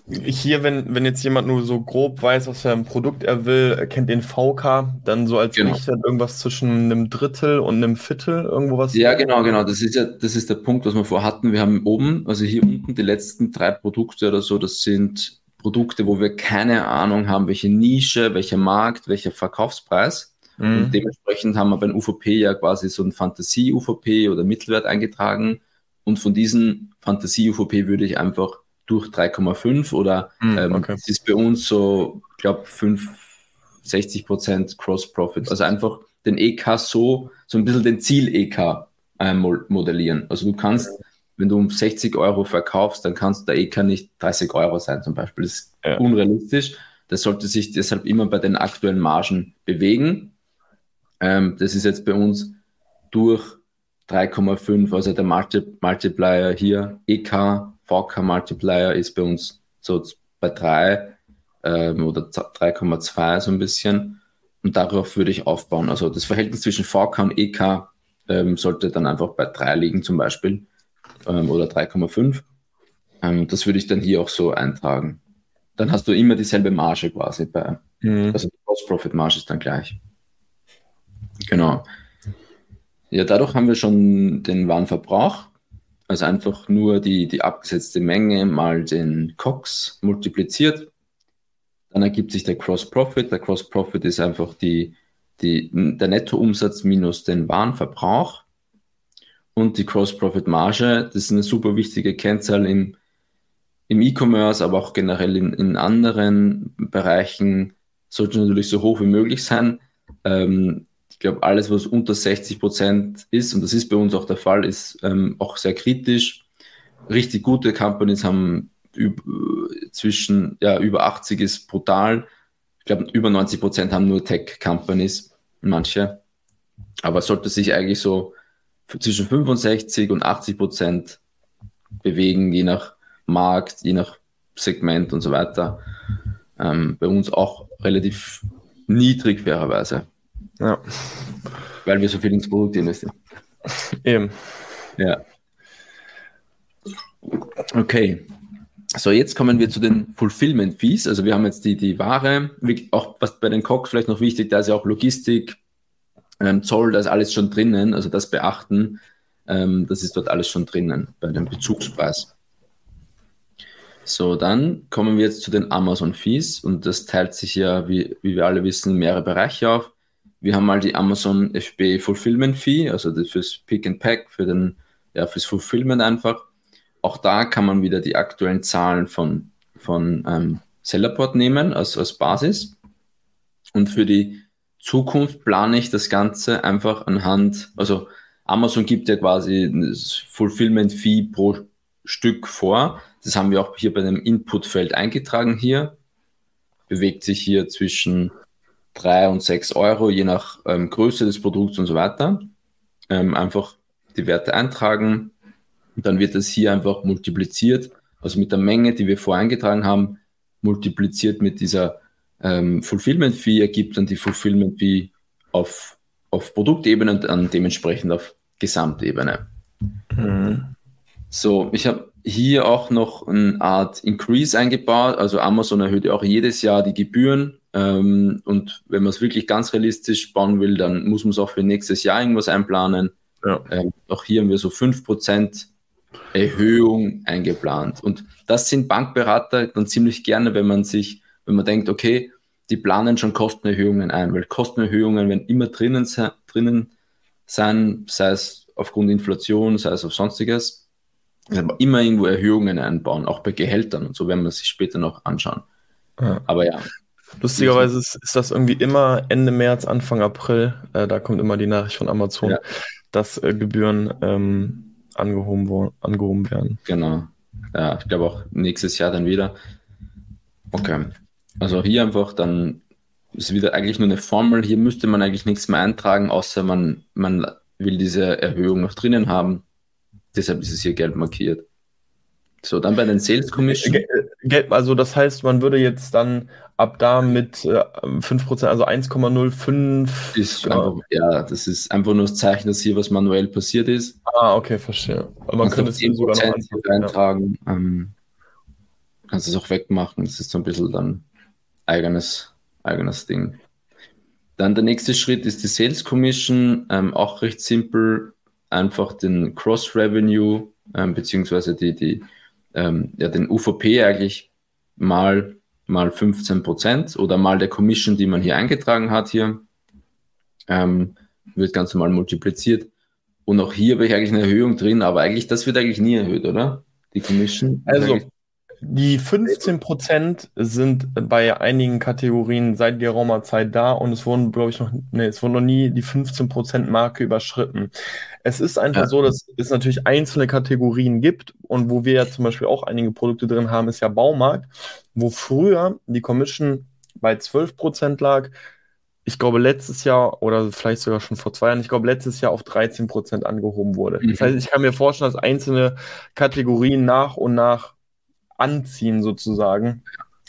hier, wenn, wenn jetzt jemand nur so grob weiß, was für ein Produkt er will, kennt den VK, dann so als genau. Richter irgendwas zwischen einem Drittel und einem Viertel, irgendwo was? Ja, genau, genau. Das ist ja, das ist der Punkt, was wir vorher hatten. Wir haben oben, also hier unten die letzten drei Produkte oder so, das sind Produkte, wo wir keine Ahnung haben, welche Nische, welcher Markt, welcher Verkaufspreis. Mhm. Und dementsprechend haben wir beim UVP ja quasi so ein Fantasie-UVP oder Mittelwert eingetragen. Und von diesen Fantasie-UVP würde ich einfach durch 3,5 oder mhm, ähm, okay. das ist bei uns so, ich glaube, 60 Prozent Cross-Profit. Also einfach den EK so, so ein bisschen den Ziel-EK äh, modellieren. Also du kannst, wenn du um 60 Euro verkaufst, dann kannst der EK nicht 30 Euro sein zum Beispiel. Das ist ja. unrealistisch. Das sollte sich deshalb immer bei den aktuellen Margen bewegen. Ähm, das ist jetzt bei uns durch 3,5, also der Multi Multiplier hier, EK, VK Multiplier ist bei uns so bei 3 ähm, oder 3,2 so ein bisschen. Und darauf würde ich aufbauen. Also das Verhältnis zwischen VK und EK ähm, sollte dann einfach bei 3 liegen zum Beispiel ähm, oder 3,5. Ähm, das würde ich dann hier auch so eintragen. Dann hast du immer dieselbe Marge quasi bei, mhm. also die Gross-Profit-Marge ist dann gleich. Genau. Ja, dadurch haben wir schon den Warenverbrauch, also einfach nur die, die abgesetzte Menge mal den COX multipliziert. Dann ergibt sich der Cross Profit. Der Cross Profit ist einfach die, die, der Nettoumsatz minus den Warenverbrauch. Und die Cross Profit Marge, das ist eine super wichtige Kennzahl im, im E-Commerce, aber auch generell in, in anderen Bereichen, sollte natürlich so hoch wie möglich sein. Ähm, ich glaube, alles, was unter 60 Prozent ist, und das ist bei uns auch der Fall, ist ähm, auch sehr kritisch. Richtig gute Companies haben zwischen, ja, über 80 ist brutal. Ich glaube, über 90 Prozent haben nur Tech-Companies, manche. Aber sollte sich eigentlich so zwischen 65 und 80 Prozent bewegen, je nach Markt, je nach Segment und so weiter. Ähm, bei uns auch relativ niedrig, fairerweise. Ja. Weil wir so viel ins Produkt investieren. Eben. Ja. Okay. So, jetzt kommen wir zu den Fulfillment Fees. Also wir haben jetzt die, die Ware, auch was bei den Cox vielleicht noch wichtig, da ist ja auch Logistik, ähm, Zoll, da ist alles schon drinnen, also das beachten, ähm, das ist dort alles schon drinnen bei dem Bezugspreis. So, dann kommen wir jetzt zu den Amazon Fees und das teilt sich ja, wie, wie wir alle wissen, mehrere Bereiche auf. Wir haben mal die Amazon FB Fulfillment Fee, also das fürs Pick and Pack, für den, ja, fürs Fulfillment einfach. Auch da kann man wieder die aktuellen Zahlen von, von ähm, Sellerport nehmen als, als Basis. Und für die Zukunft plane ich das Ganze einfach anhand, also Amazon gibt ja quasi das Fulfillment Fee pro Stück vor. Das haben wir auch hier bei dem Inputfeld eingetragen hier. Bewegt sich hier zwischen 3 und 6 Euro, je nach ähm, Größe des Produkts und so weiter. Ähm, einfach die Werte eintragen, und dann wird das hier einfach multipliziert, also mit der Menge, die wir voreingetragen haben, multipliziert mit dieser ähm, Fulfillment Fee, ergibt dann die Fulfillment Fee auf, auf Produktebene und dann dementsprechend auf Gesamtebene. Mhm. So, ich habe hier auch noch eine Art Increase eingebaut. Also Amazon erhöht ja auch jedes Jahr die Gebühren. Ähm, und wenn man es wirklich ganz realistisch bauen will, dann muss man es auch für nächstes Jahr irgendwas einplanen. Ja. Ähm, auch hier haben wir so 5% Erhöhung eingeplant. Und das sind Bankberater dann ziemlich gerne, wenn man sich, wenn man denkt, okay, die planen schon Kostenerhöhungen ein, weil Kostenerhöhungen werden immer drinnen, drinnen sein, sei es aufgrund Inflation, sei es auf sonstiges. Also immer irgendwo Erhöhungen einbauen, auch bei Gehältern und so werden wir sich später noch anschauen. Ja. Aber ja. Lustigerweise ist, ist, das irgendwie immer Ende März, Anfang April. Äh, da kommt immer die Nachricht von Amazon, ja. dass äh, Gebühren ähm, angehoben, angehoben werden. Genau. Ja, ich glaube auch nächstes Jahr dann wieder. Okay. Also hier einfach dann ist wieder eigentlich nur eine Formel. Hier müsste man eigentlich nichts mehr eintragen, außer man, man will diese Erhöhung noch drinnen haben. Deshalb ist es hier gelb markiert. So, dann bei den Sales Commission. Also das heißt, man würde jetzt dann ab da mit äh, 5%, also 1,05. Ist ja. Einfach, ja, das ist einfach nur das Zeichen, dass hier was manuell passiert ist. Ah, okay, verstehe. Aber man könnte es sogar noch eintragen. Ja. Ähm, kannst es auch wegmachen. Das ist so ein bisschen dann eigenes, eigenes Ding. Dann der nächste Schritt ist die Sales Commission. Ähm, auch recht simpel. Einfach den Cross Revenue ähm, beziehungsweise die, die ähm, ja, den UVP eigentlich mal, mal 15 Prozent oder mal der Commission, die man hier eingetragen hat hier, ähm, wird ganz normal multipliziert. Und auch hier habe ich eigentlich eine Erhöhung drin, aber eigentlich, das wird eigentlich nie erhöht, oder? Die Commission. Also, die 15% sind bei einigen Kategorien seit geraumer Zeit da und es wurden, glaube ich, noch, nee, es wurden noch nie die 15% Marke überschritten. Es ist einfach ja. so, dass es natürlich einzelne Kategorien gibt und wo wir ja zum Beispiel auch einige Produkte drin haben, ist ja Baumarkt, wo früher die Commission bei 12% lag, ich glaube, letztes Jahr oder vielleicht sogar schon vor zwei Jahren, ich glaube, letztes Jahr auf 13% angehoben wurde. Mhm. Das heißt, ich kann mir vorstellen, dass einzelne Kategorien nach und nach anziehen sozusagen.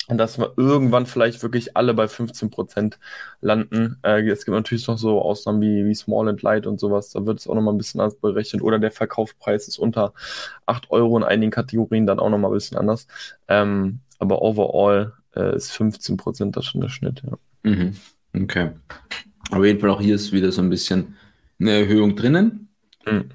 Und dass wir irgendwann vielleicht wirklich alle bei 15% landen. Äh, es gibt natürlich noch so Ausnahmen wie, wie Small and Light und sowas. Da wird es auch nochmal ein bisschen anders berechnet. Oder der Verkaufspreis ist unter 8 Euro in einigen Kategorien dann auch nochmal ein bisschen anders. Ähm, aber overall äh, ist 15% das schon der Schnitt. Ja. Mhm. Okay. Auf jeden Fall auch hier ist wieder so ein bisschen eine Erhöhung drinnen. Mhm.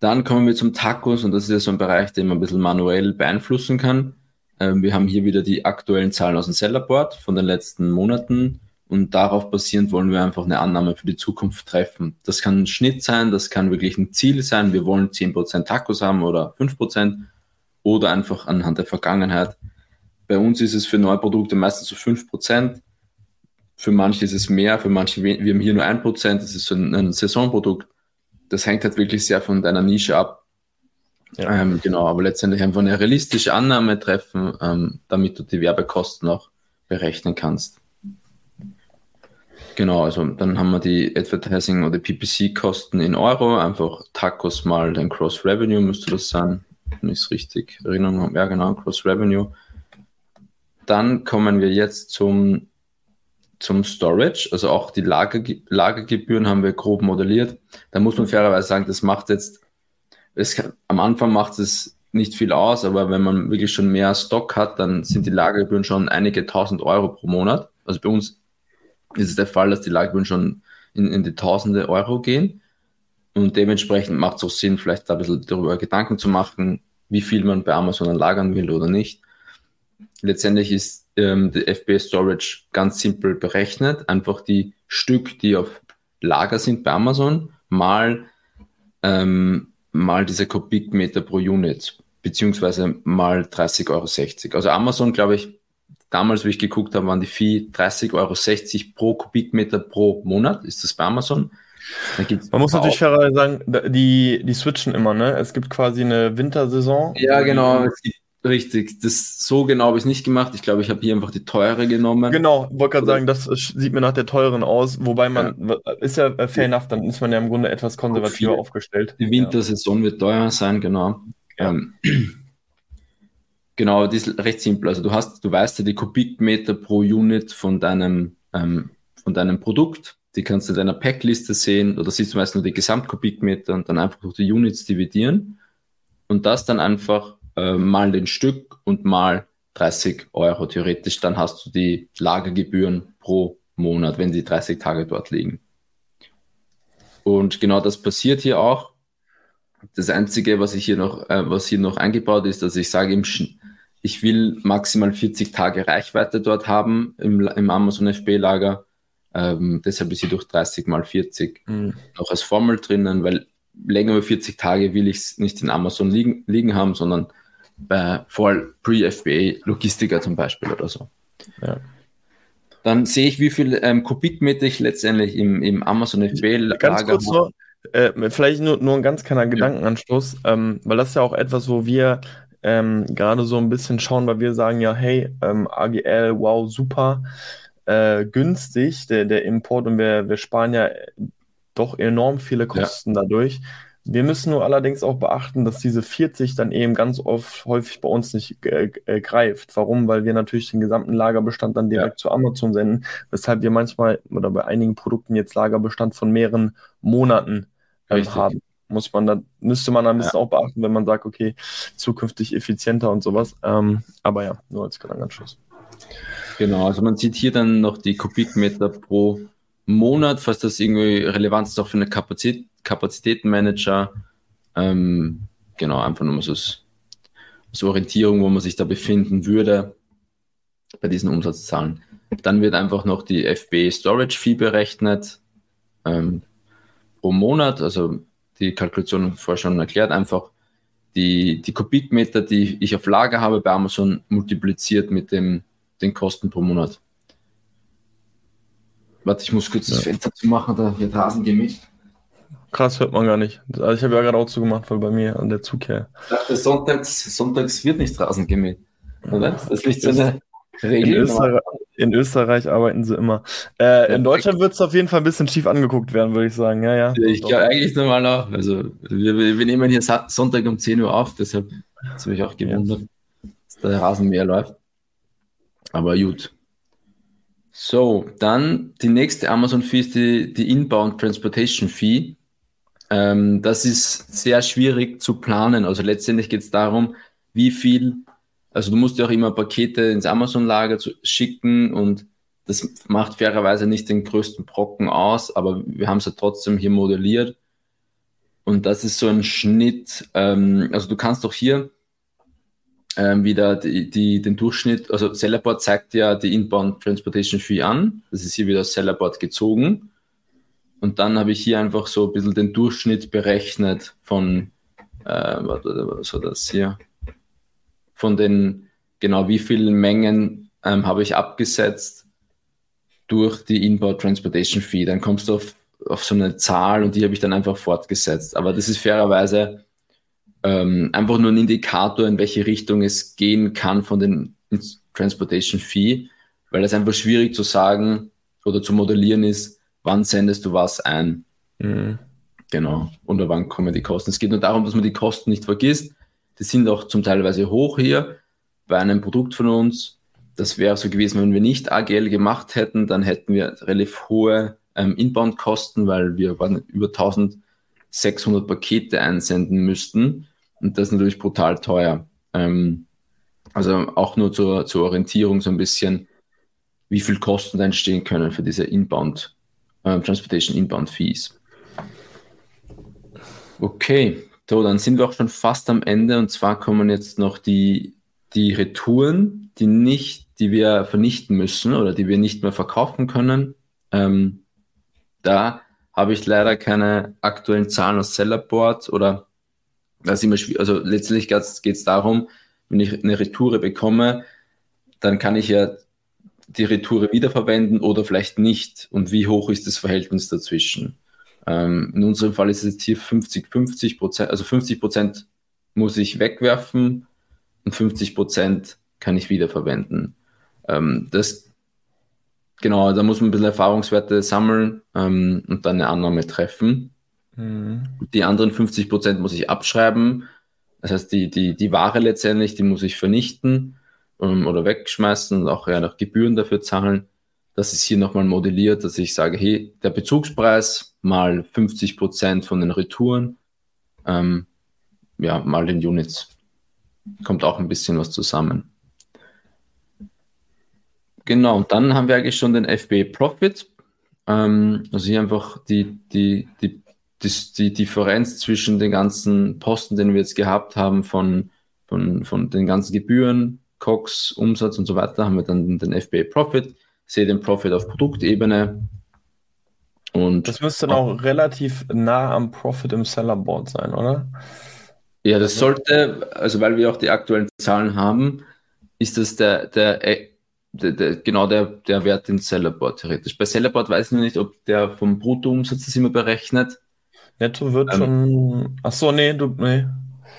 Dann kommen wir zum Tacos und das ist ja so ein Bereich, den man ein bisschen manuell beeinflussen kann. Ähm, wir haben hier wieder die aktuellen Zahlen aus dem Sellerboard von den letzten Monaten und darauf basierend wollen wir einfach eine Annahme für die Zukunft treffen. Das kann ein Schnitt sein, das kann wirklich ein Ziel sein. Wir wollen 10% Tacos haben oder 5% oder einfach anhand der Vergangenheit. Bei uns ist es für neue Produkte meistens so 5%. Für manche ist es mehr, für manche, wir haben hier nur 1%, das ist so ein, ein Saisonprodukt das hängt halt wirklich sehr von deiner Nische ab. Ja. Ähm, genau, aber letztendlich einfach eine realistische Annahme treffen, ähm, damit du die Werbekosten auch berechnen kannst. Genau, also dann haben wir die Advertising- oder PPC-Kosten in Euro, einfach Tacos mal den Cross-Revenue müsste das sein, wenn ich es richtig Erinnerung habe. Ja, genau, Cross-Revenue. Dann kommen wir jetzt zum zum Storage, also auch die Lager, Lagergebühren haben wir grob modelliert. Da muss man fairerweise sagen, das macht jetzt, es am Anfang macht es nicht viel aus, aber wenn man wirklich schon mehr Stock hat, dann sind die Lagergebühren schon einige tausend Euro pro Monat. Also bei uns ist es der Fall, dass die Lagergebühren schon in, in die tausende Euro gehen. Und dementsprechend macht es auch Sinn, vielleicht da ein bisschen darüber Gedanken zu machen, wie viel man bei Amazon lagern will oder nicht. Letztendlich ist ähm, die FBA Storage ganz simpel berechnet. Einfach die Stück, die auf Lager sind bei Amazon, mal, ähm, mal diese Kubikmeter pro Unit, beziehungsweise mal 30,60 Euro. Also Amazon, glaube ich, damals, wie ich geguckt habe, waren die Fee 30,60 Euro pro Kubikmeter pro Monat. Ist das bei Amazon? Man muss natürlich fairerweise sagen, die, die switchen immer, ne? Es gibt quasi eine Wintersaison. Ja, genau. Es gibt Richtig, das so genau habe ich nicht gemacht. Ich glaube, ich habe hier einfach die teure genommen. Genau, wollte gerade sagen, das sieht mir nach der teuren aus, wobei man ja. ist ja äh, fair enough, dann ist man ja im Grunde etwas konservativer aufgestellt. Die Wintersaison ja. wird teuer sein, genau. Ja. Ähm, genau, die ist recht simpel. Also du hast, du weißt ja die Kubikmeter pro Unit von deinem, ähm, von deinem Produkt. Die kannst du in deiner Packliste sehen oder siehst du meist nur die Gesamtkubikmeter und dann einfach durch die Units dividieren und das dann einfach äh, mal den Stück und mal 30 Euro theoretisch. Dann hast du die Lagergebühren pro Monat, wenn die 30 Tage dort liegen. Und genau das passiert hier auch. Das Einzige, was ich hier noch, äh, was hier noch eingebaut ist, dass ich sage, ich will maximal 40 Tage Reichweite dort haben im, im Amazon FB-Lager. Ähm, deshalb ist hier durch 30 mal 40 mhm. noch als Formel drinnen, weil länger als 40 Tage will ich es nicht in Amazon liegen, liegen haben, sondern bei voll Pre-FBA Logistiker zum Beispiel oder so. Ja. Dann sehe ich, wie viel ähm, Kubikmeter ich letztendlich im, im Amazon FBA Ganz kurz noch, äh, vielleicht nur, nur ein ganz kleiner Gedankenanstoß, ähm, weil das ist ja auch etwas, wo wir ähm, gerade so ein bisschen schauen, weil wir sagen ja, hey, ähm, AGL, wow, super äh, günstig, der, der Import und wir, wir sparen ja doch enorm viele Kosten ja. dadurch. Wir müssen nur allerdings auch beachten, dass diese 40 dann eben ganz oft häufig bei uns nicht äh, äh, greift. Warum? Weil wir natürlich den gesamten Lagerbestand dann direkt ja. zu Amazon senden, weshalb wir manchmal oder bei einigen Produkten jetzt Lagerbestand von mehreren Monaten äh, haben. Muss man dann, müsste man ein bisschen ja. auch beachten, wenn man sagt, okay, zukünftig effizienter und sowas. Ähm, aber ja, nur als Gedankenanschluss. Genau, also man sieht hier dann noch die Kubikmeter pro Monat, falls das irgendwie relevant ist, auch für eine Kapazität, Kapazitätenmanager. Ähm, genau, einfach nur mal so als, als Orientierung, wo man sich da befinden würde. bei diesen Umsatzzahlen. Dann wird einfach noch die FB Storage Fee berechnet ähm, pro Monat. Also die Kalkulation vorher schon erklärt, einfach die, die Kubikmeter, die ich auf Lager habe bei Amazon, multipliziert mit dem, den Kosten pro Monat. Warte, ich muss kurz ja. das Fenster zu machen, da wird Rasen gemischt. Krass, hört man gar nicht. Also ich habe ja gerade auch zugemacht, weil bei mir an der Zug her. Ich dachte, sonntags, sonntags wird nicht Rasen gemäht. Oder? Das ist nicht so eine Regel. In Österreich, in Österreich arbeiten sie immer. Äh, in Deutschland wird es auf jeden Fall ein bisschen schief angeguckt werden, würde ich sagen. Ja, ja. Ich glaube eigentlich normal auch. Also wir, wir, nehmen hier Sonntag um 10 Uhr auf, deshalb hat es mich auch gewundert, dass der Rasenmäher läuft. Aber gut. So, dann die nächste Amazon-Fee ist die, die Inbound Transportation Fee. Ähm, das ist sehr schwierig zu planen. Also letztendlich geht es darum, wie viel, also du musst ja auch immer Pakete ins Amazon-Lager schicken und das macht fairerweise nicht den größten Brocken aus, aber wir haben es ja trotzdem hier modelliert. Und das ist so ein Schnitt, ähm, also du kannst doch hier ähm, wieder die, die, den Durchschnitt, also Sellerboard zeigt ja die Inbound Transportation Fee an. Das ist hier wieder Sellerboard gezogen. Und dann habe ich hier einfach so ein bisschen den Durchschnitt berechnet von, äh, was war das hier? Von den, genau wie vielen Mengen ähm, habe ich abgesetzt durch die Inbound Transportation Fee. Dann kommst du auf, auf so eine Zahl und die habe ich dann einfach fortgesetzt. Aber das ist fairerweise ähm, einfach nur ein Indikator, in welche Richtung es gehen kann von den Transportation Fee, weil das einfach schwierig zu sagen oder zu modellieren ist, wann sendest du was ein. Mhm. Genau. Und wann kommen die Kosten. Es geht nur darum, dass man die Kosten nicht vergisst. Die sind auch zum Teilweise hoch hier bei einem Produkt von uns. Das wäre so gewesen, wenn wir nicht AGL gemacht hätten, dann hätten wir relativ hohe ähm, Inbound-Kosten, weil wir über 1600 Pakete einsenden müssten. Und das ist natürlich brutal teuer. Ähm, also auch nur zur, zur Orientierung so ein bisschen, wie viel Kosten entstehen können für diese Inbound äh, Transportation Inbound Fees. Okay, so, dann sind wir auch schon fast am Ende und zwar kommen jetzt noch die, die Retouren, die nicht, die wir vernichten müssen oder die wir nicht mehr verkaufen können. Ähm, da habe ich leider keine aktuellen Zahlen aus Sellerboard oder das immer schwierig. Also letztlich geht es darum, wenn ich eine Retoure bekomme, dann kann ich ja die Retoure wiederverwenden oder vielleicht nicht und wie hoch ist das Verhältnis dazwischen. Ähm, in unserem Fall ist es jetzt hier 50-50 Prozent, also 50 Prozent muss ich wegwerfen und 50 Prozent kann ich wiederverwenden. Ähm, das, genau, da muss man ein bisschen Erfahrungswerte sammeln ähm, und dann eine Annahme treffen. Die anderen 50 Prozent muss ich abschreiben. Das heißt, die, die, die Ware letztendlich, die muss ich vernichten ähm, oder wegschmeißen und auch ja noch Gebühren dafür zahlen. Das ist hier nochmal modelliert, dass ich sage, hey, der Bezugspreis mal 50 Prozent von den Retouren, ähm, ja, mal den Units. Kommt auch ein bisschen was zusammen. Genau, und dann haben wir eigentlich schon den FB Profit. Ähm, also hier einfach die, die, die, die, die Differenz zwischen den ganzen Posten, den wir jetzt gehabt haben, von, von, von den ganzen Gebühren, COX, Umsatz und so weiter, haben wir dann den FBA Profit, sehe den Profit auf Produktebene. Und das müsste dann auch relativ nah am Profit im Sellerboard sein, oder? Ja, das sollte, also weil wir auch die aktuellen Zahlen haben, ist das der, der, äh, der, der genau der, der Wert in Sellerboard theoretisch. Bei Sellerboard weiß ich noch nicht, ob der vom Bruttoumsatz das immer berechnet. Netto wird ähm, schon. Ach so, nee, du, nee.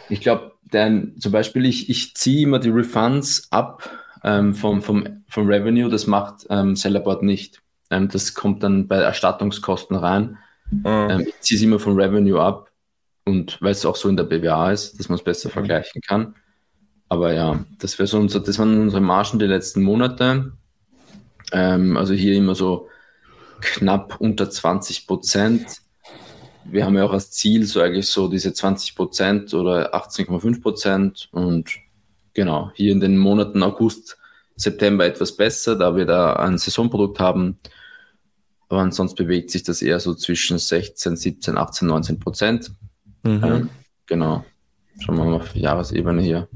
Ich glaube, denn zum Beispiel, ich, ich ziehe immer die Refunds ab ähm, vom, vom, vom Revenue, das macht ähm, Sellerboard nicht. Ähm, das kommt dann bei Erstattungskosten rein. Mhm. ich ziehe es immer vom Revenue ab und weil es auch so in der BWA ist, dass man es besser mhm. vergleichen kann. Aber ja, das, so unser, das waren unsere Margen die letzten Monate. Ähm, also hier immer so knapp unter 20 Prozent wir haben ja auch als Ziel so eigentlich so diese 20 Prozent oder 18,5 Prozent und genau, hier in den Monaten August, September etwas besser, da wir da ein Saisonprodukt haben. Aber ansonsten bewegt sich das eher so zwischen 16, 17, 18, 19 Prozent. Mhm. Ähm, genau. Schauen wir mal auf Jahresebene hier.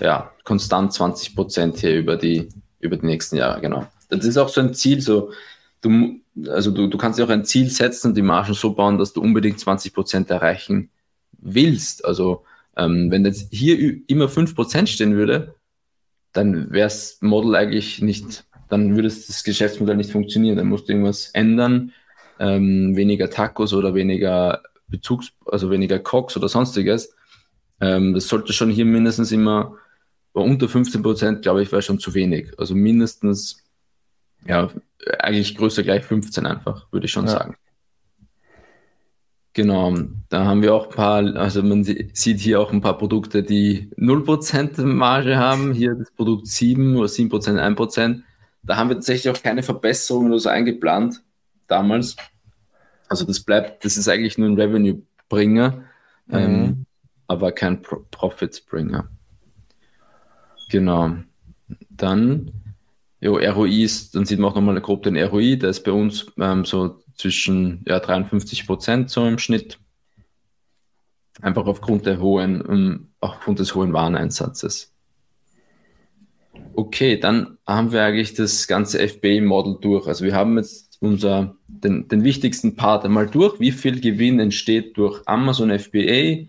Ja, konstant 20 Prozent hier über die, über die nächsten Jahre, genau. Das ist auch so ein Ziel, so, du, also du, du kannst dir auch ein Ziel setzen und die Margen so bauen, dass du unbedingt 20 Prozent erreichen willst. Also, ähm, wenn jetzt hier immer 5 Prozent stehen würde, dann wäre das Model eigentlich nicht, dann würde das Geschäftsmodell nicht funktionieren. Dann musst du irgendwas ändern, ähm, weniger Tacos oder weniger Bezugs, also weniger Cox oder sonstiges. Ähm, das sollte schon hier mindestens immer unter 15 Prozent, glaube ich, wäre schon zu wenig. Also mindestens, ja, eigentlich größer gleich 15 einfach, würde ich schon ja. sagen. Genau, da haben wir auch ein paar, also man sieht hier auch ein paar Produkte, die 0% Marge haben. Hier das Produkt 7 oder 7%, 1%. Da haben wir tatsächlich auch keine Verbesserungen oder so eingeplant damals. Also das bleibt, das ist eigentlich nur ein Revenue-Bringer, mhm. ähm, aber kein Pro Profit-Bringer. Genau. Dann, jo, ROI ist, dann sieht man auch nochmal grob den ROI, der ist bei uns ähm, so zwischen ja, 53 Prozent so im Schnitt. Einfach aufgrund der hohen, um, ähm, aufgrund des hohen Wareneinsatzes. Okay, dann haben wir eigentlich das ganze FBA-Model durch. Also wir haben jetzt unser, den, den wichtigsten Part einmal durch. Wie viel Gewinn entsteht durch Amazon FBA,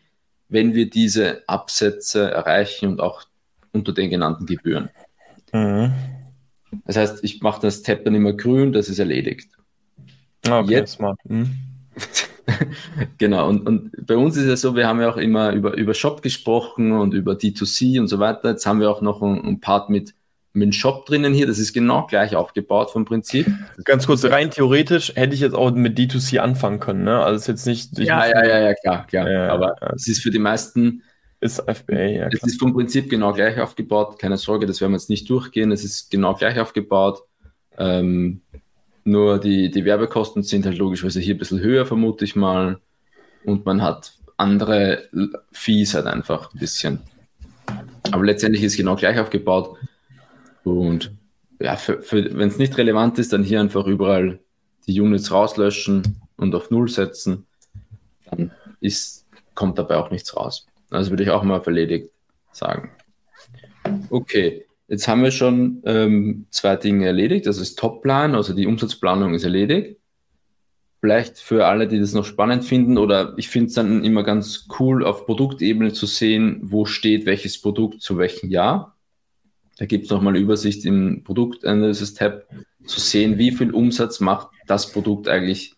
wenn wir diese Absätze erreichen und auch unter den genannten Gebühren. Mhm. Das heißt, ich mache das Tab dann immer grün, das ist erledigt. Ah, okay, Jetzt, smart. Mhm. genau, und, und bei uns ist es so, wir haben ja auch immer über, über Shop gesprochen und über D2C und so weiter. Jetzt haben wir auch noch einen, einen Part mit, mit dem Shop drinnen hier. Das ist genau gleich aufgebaut vom Prinzip. Ganz kurz, rein theoretisch hätte ich jetzt auch mit D2C anfangen können. Ne? Also ist jetzt nicht. Ja, ja, ja, ja, klar, klar. Ja, Aber es ist für die meisten. Ist FBA, ja. Es ist vom Prinzip genau gleich aufgebaut. Keine Sorge, das werden wir jetzt nicht durchgehen. Es ist genau gleich aufgebaut. Ähm, nur die, die Werbekosten sind halt logischerweise hier ein bisschen höher, vermute ich mal. Und man hat andere Fees halt einfach ein bisschen. Aber letztendlich ist es genau gleich aufgebaut. Und ja, wenn es nicht relevant ist, dann hier einfach überall die Units rauslöschen und auf Null setzen. Dann ist, kommt dabei auch nichts raus. Also würde ich auch mal auf erledigt sagen. Okay, Jetzt haben wir schon ähm, zwei Dinge erledigt. Das ist Topplan, also die Umsatzplanung ist erledigt. Vielleicht für alle, die das noch spannend finden, oder ich finde es dann immer ganz cool, auf Produktebene zu sehen, wo steht welches Produkt zu welchem Jahr. Da gibt es nochmal eine Übersicht im Produktanalysis-Tab, zu sehen, wie viel Umsatz macht das Produkt eigentlich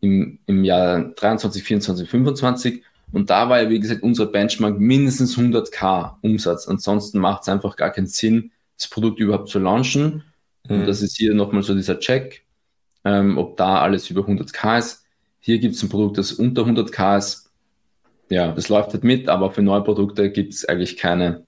im, im Jahr 23, 24, 25 und da war ja, wie gesagt, unser Benchmark mindestens 100k Umsatz. Ansonsten macht es einfach gar keinen Sinn, das Produkt überhaupt zu launchen. Mhm. Und das ist hier nochmal so dieser Check, ähm, ob da alles über 100k ist. Hier gibt es ein Produkt, das unter 100k ist. Ja, das läuft halt mit, aber für neue Produkte gibt es eigentlich keine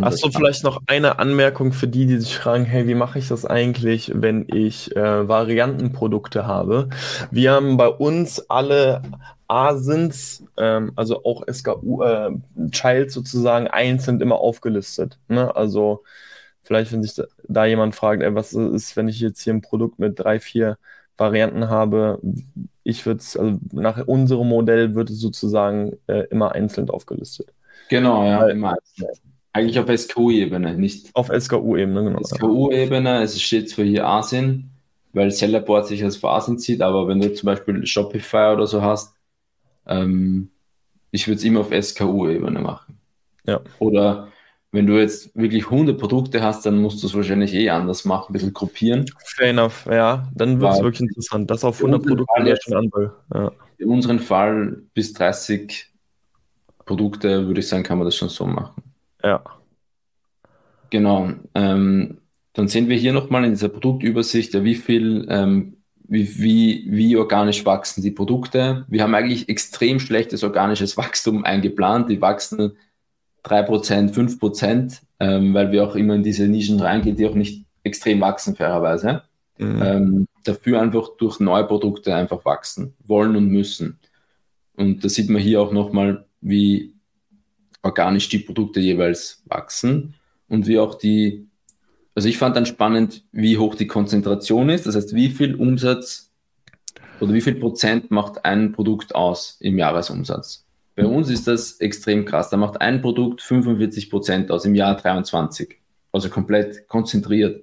Hast du vielleicht noch eine Anmerkung für die, die sich fragen, hey, wie mache ich das eigentlich, wenn ich äh, Variantenprodukte habe? Wir haben bei uns alle ASINs, ähm, also auch SKU, äh, Child sozusagen einzeln immer aufgelistet. Ne? Also vielleicht, wenn sich da, jemand fragt, ey, was ist, wenn ich jetzt hier ein Produkt mit drei, vier Varianten habe, ich würde es, also nach unserem Modell wird es sozusagen äh, immer einzeln aufgelistet. Genau, ja, Weil, immer einzeln. Eigentlich auf SKU-Ebene, nicht. Auf SKU-Ebene, genau. SKU-Ebene, es steht zwar hier ASIN, weil Sellerboard sich als ASIN zieht, aber wenn du zum Beispiel Shopify oder so hast, ähm, ich würde es immer auf SKU-Ebene machen. Ja. Oder wenn du jetzt wirklich 100 Produkte hast, dann musst du es wahrscheinlich eh anders machen, ein bisschen gruppieren. Fair enough, ja. Dann wird es wirklich interessant. Das auf 100 Produkte wäre schon Anfall. Ja. In unserem Fall bis 30 Produkte, würde ich sagen, kann man das schon so machen. Ja. Genau. Ähm, dann sehen wir hier nochmal in dieser Produktübersicht, ja, wie viel, ähm, wie, wie, wie organisch wachsen die Produkte. Wir haben eigentlich extrem schlechtes organisches Wachstum eingeplant. Die wachsen 3%, 5%, ähm, weil wir auch immer in diese Nischen reingehen, die auch nicht extrem wachsen, fairerweise. Mhm. Ähm, dafür einfach durch neue Produkte einfach wachsen wollen und müssen. Und da sieht man hier auch nochmal, wie organisch die Produkte jeweils wachsen und wie auch die, also ich fand dann spannend, wie hoch die Konzentration ist, das heißt, wie viel Umsatz oder wie viel Prozent macht ein Produkt aus im Jahresumsatz. Bei uns ist das extrem krass. Da macht ein Produkt 45 Prozent aus im Jahr 23. also komplett konzentriert.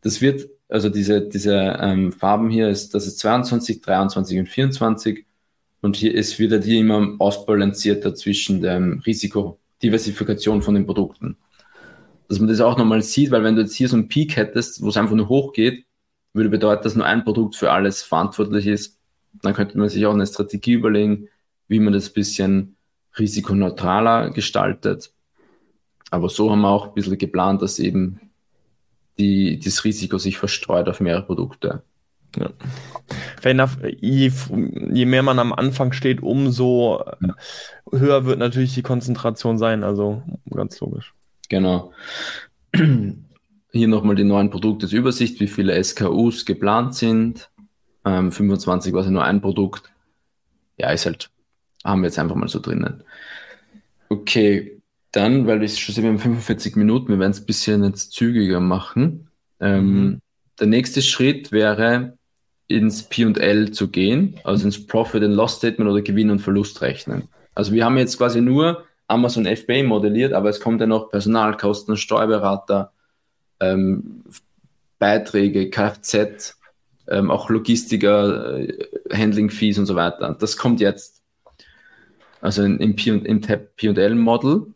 Das wird, also diese, diese ähm, Farben hier ist, das ist 22, 23 und 24 und hier ist wieder hier immer ausbalancierter zwischen der Risikodiversifikation von den Produkten. Dass man das auch nochmal sieht, weil wenn du jetzt hier so einen Peak hättest, wo es einfach nur hochgeht, würde bedeuten, dass nur ein Produkt für alles verantwortlich ist. Dann könnte man sich auch eine Strategie überlegen, wie man das ein bisschen risikoneutraler gestaltet. Aber so haben wir auch ein bisschen geplant, dass eben die, das Risiko sich verstreut auf mehrere Produkte. Ja. Enough, je, je, mehr man am Anfang steht, umso höher wird natürlich die Konzentration sein. Also ganz logisch. Genau. Hier nochmal die neuen Produktesübersicht, wie viele SKUs geplant sind. Ähm, 25 war ja nur ein Produkt. Ja, ist halt, haben wir jetzt einfach mal so drinnen. Okay, dann, weil wir schon sehen, wir haben 45 Minuten, wir werden es ein bisschen jetzt zügiger machen. Ähm, mhm. Der nächste Schritt wäre, ins P&L zu gehen, also ins Profit and Loss Statement oder Gewinn und Verlust rechnen. Also wir haben jetzt quasi nur Amazon FBA modelliert, aber es kommt ja noch Personalkosten, Steuerberater, ähm, Beiträge, Kfz, ähm, auch Logistiker, äh, Handling Fees und so weiter. Das kommt jetzt. Also in, im, P&L-Model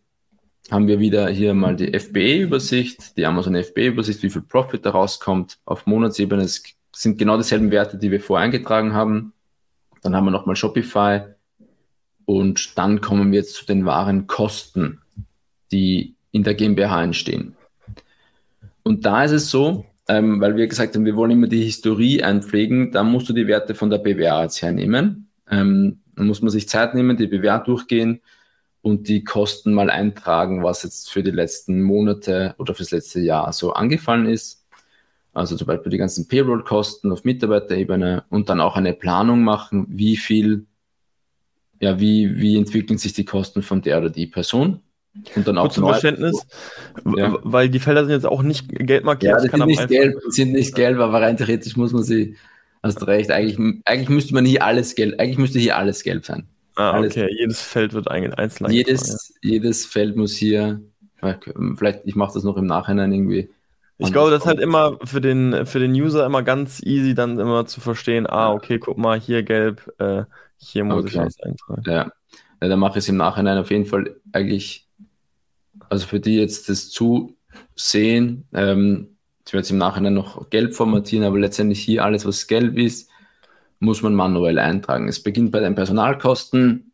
haben wir wieder hier mal die FBA-Übersicht, die Amazon FBA-Übersicht, wie viel Profit daraus kommt. Auf Monatsebene es sind genau dieselben Werte, die wir vorher eingetragen haben. Dann haben wir nochmal Shopify, und dann kommen wir jetzt zu den wahren Kosten, die in der GmbH entstehen. Und da ist es so, ähm, weil wir gesagt haben, wir wollen immer die Historie einpflegen, da musst du die Werte von der BWA jetzt hernehmen. Ähm, dann muss man sich Zeit nehmen, die BWA durchgehen und die Kosten mal eintragen, was jetzt für die letzten Monate oder fürs letzte Jahr so angefallen ist. Also zum Beispiel die ganzen Payroll-Kosten auf Mitarbeiterebene und dann auch eine Planung machen, wie viel ja, wie, wie entwickeln sich die Kosten von der oder die Person? Und dann auch zum Verständnis, ja. weil die Felder sind jetzt auch nicht gelb markiert. Ja, die sind nicht gelb, sind nicht gelb, aber rein theoretisch muss man sie, hast recht, eigentlich, eigentlich müsste man hier alles gelb, eigentlich müsste hier alles gelb sein. Ah, alles okay, jedes Feld wird einzeln jedes, ja. jedes Feld muss hier, vielleicht, ich mache das noch im Nachhinein irgendwie. Ich glaube, das ist halt immer für den, für den User immer ganz easy, dann immer zu verstehen, ah, okay, guck mal, hier gelb, äh, hier muss okay. ich was eintragen. Ja. ja, dann mache ich es im Nachhinein auf jeden Fall eigentlich, also für die jetzt das Zusehen, ähm, ich werde es im Nachhinein noch gelb formatieren, aber letztendlich hier alles, was gelb ist, muss man manuell eintragen. Es beginnt bei den Personalkosten,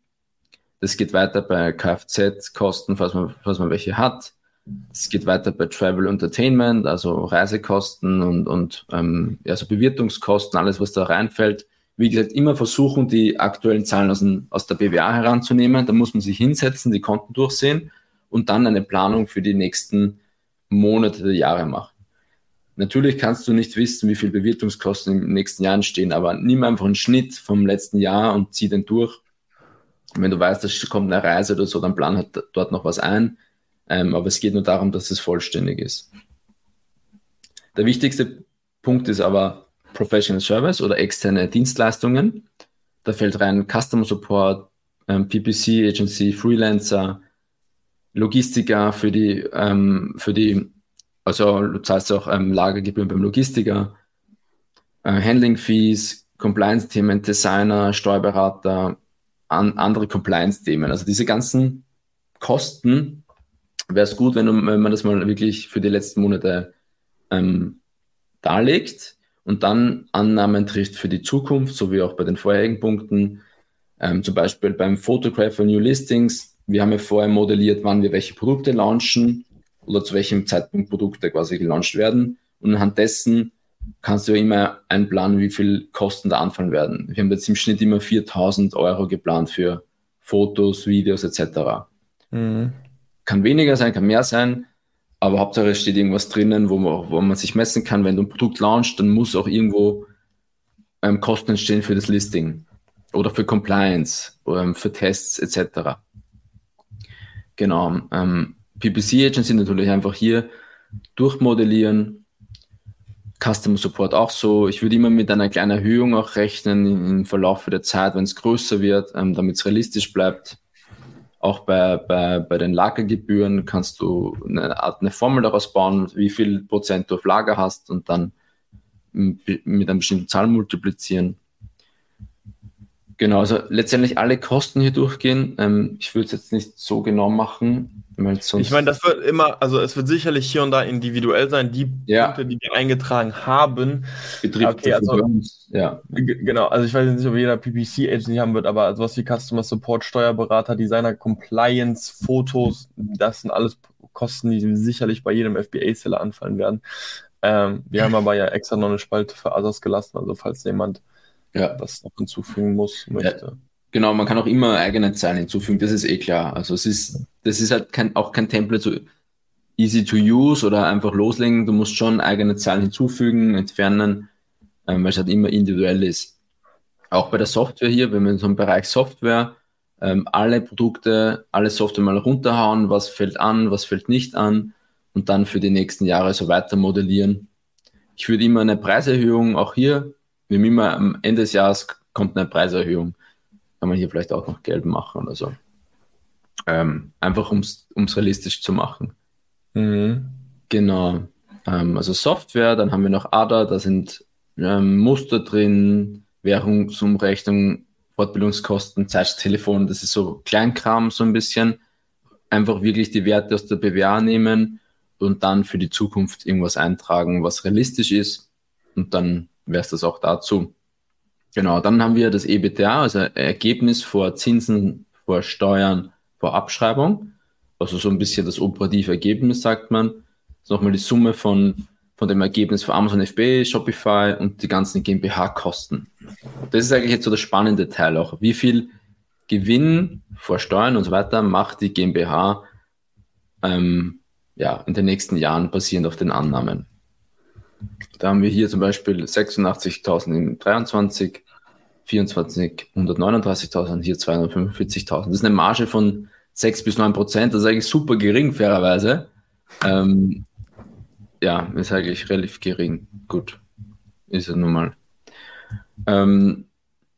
das geht weiter bei Kfz-Kosten, falls man, falls man welche hat. Es geht weiter bei Travel Entertainment, also Reisekosten und, und ähm, also Bewirtungskosten, alles, was da reinfällt wie gesagt, immer versuchen, die aktuellen Zahlen aus, dem, aus der BWA heranzunehmen. Da muss man sich hinsetzen, die Konten durchsehen und dann eine Planung für die nächsten Monate Jahre machen. Natürlich kannst du nicht wissen, wie viel Bewirtungskosten im nächsten Jahr entstehen, aber nimm einfach einen Schnitt vom letzten Jahr und zieh den durch. Und wenn du weißt, es kommt eine Reise oder so, dann plan halt dort noch was ein. Ähm, aber es geht nur darum, dass es vollständig ist. Der wichtigste Punkt ist aber, Professional Service oder externe Dienstleistungen. Da fällt rein Customer Support, ähm, PPC, Agency, Freelancer, Logistiker für die, ähm, für die, also du zahlst auch ähm, Lagergebühren beim Logistiker, äh, Handling Fees, Compliance-Themen, Designer, Steuerberater, an, andere Compliance-Themen. Also diese ganzen Kosten wäre es gut, wenn, wenn, man das mal wirklich für die letzten Monate ähm, darlegt und dann Annahmen trifft für die Zukunft, so wie auch bei den vorherigen Punkten. Ähm, zum Beispiel beim Photographer New Listings. Wir haben ja vorher modelliert, wann wir welche Produkte launchen oder zu welchem Zeitpunkt Produkte quasi gelauncht werden. Und anhand dessen kannst du ja immer einplanen, wie viel Kosten da anfallen werden. Wir haben jetzt im Schnitt immer 4000 Euro geplant für Fotos, Videos etc. Mhm. Kann weniger sein, kann mehr sein. Aber Hauptsache es steht irgendwas drinnen, wo man, wo man sich messen kann. Wenn du ein Produkt launchst, dann muss auch irgendwo ähm, Kosten entstehen für das Listing oder für Compliance ähm, für Tests etc. Genau. Ähm, PPC Agency natürlich einfach hier durchmodellieren. Customer Support auch so. Ich würde immer mit einer kleinen Erhöhung auch rechnen im Verlauf der Zeit, wenn es größer wird, ähm, damit es realistisch bleibt. Auch bei, bei, bei den Lagergebühren kannst du eine Art eine Formel daraus bauen, wie viel Prozent du auf Lager hast und dann mit einer bestimmten Zahl multiplizieren. Genau, also letztendlich alle Kosten hier durchgehen. Ähm, ich würde es jetzt nicht so genau machen, weil sonst. Ich meine, das wird immer, also es wird sicherlich hier und da individuell sein, die ja. Punkte, die wir eingetragen haben. Betrifft okay, also, ja. Genau, also ich weiß nicht, ob jeder PPC-Agency haben wird, aber sowas wie Customer Support, Steuerberater, Designer, Compliance, Fotos, das sind alles Kosten, die sicherlich bei jedem FBA-Seller anfallen werden. Ähm, wir haben aber ja extra noch eine Spalte für Others gelassen, also falls jemand ja. das noch hinzufügen muss, möchte. Ja, genau, man kann auch immer eigene Zeilen hinzufügen, das ist eh klar. Also es ist, das ist halt kein, auch kein Template so easy to use oder einfach loslegen. Du musst schon eigene Zeilen hinzufügen, entfernen, ähm, weil es halt immer individuell ist. Auch bei der Software hier, wenn wir in so einem Bereich Software ähm, alle Produkte, alle Software mal runterhauen, was fällt an, was fällt nicht an und dann für die nächsten Jahre so weiter modellieren. Ich würde immer eine Preiserhöhung auch hier wie immer am Ende des Jahres kommt eine Preiserhöhung. Kann man hier vielleicht auch noch Geld machen oder so. Ähm, einfach um es realistisch zu machen. Mhm. Genau. Ähm, also Software, dann haben wir noch ADA, da sind ähm, Muster drin, Währungsumrechnung, Fortbildungskosten, Zeittelefon, das ist so Kleinkram so ein bisschen. Einfach wirklich die Werte aus der BWA nehmen und dann für die Zukunft irgendwas eintragen, was realistisch ist und dann wäre es das auch dazu. Genau, dann haben wir das EBTA, also Ergebnis vor Zinsen, vor Steuern, vor Abschreibung. Also so ein bisschen das operative Ergebnis, sagt man. Das ist nochmal die Summe von, von dem Ergebnis für Amazon FBA, Shopify und die ganzen GmbH-Kosten. Das ist eigentlich jetzt so das spannende Teil auch. Wie viel Gewinn vor Steuern und so weiter macht die GmbH ähm, ja, in den nächsten Jahren basierend auf den Annahmen? Da haben wir hier zum Beispiel 86.000 in 23, 24, 139.000, hier 245.000. Das ist eine Marge von 6 bis 9 Prozent. Das ist eigentlich super gering, fairerweise. Ähm, ja, ist eigentlich relativ gering. Gut, ist ja nun mal. Ähm,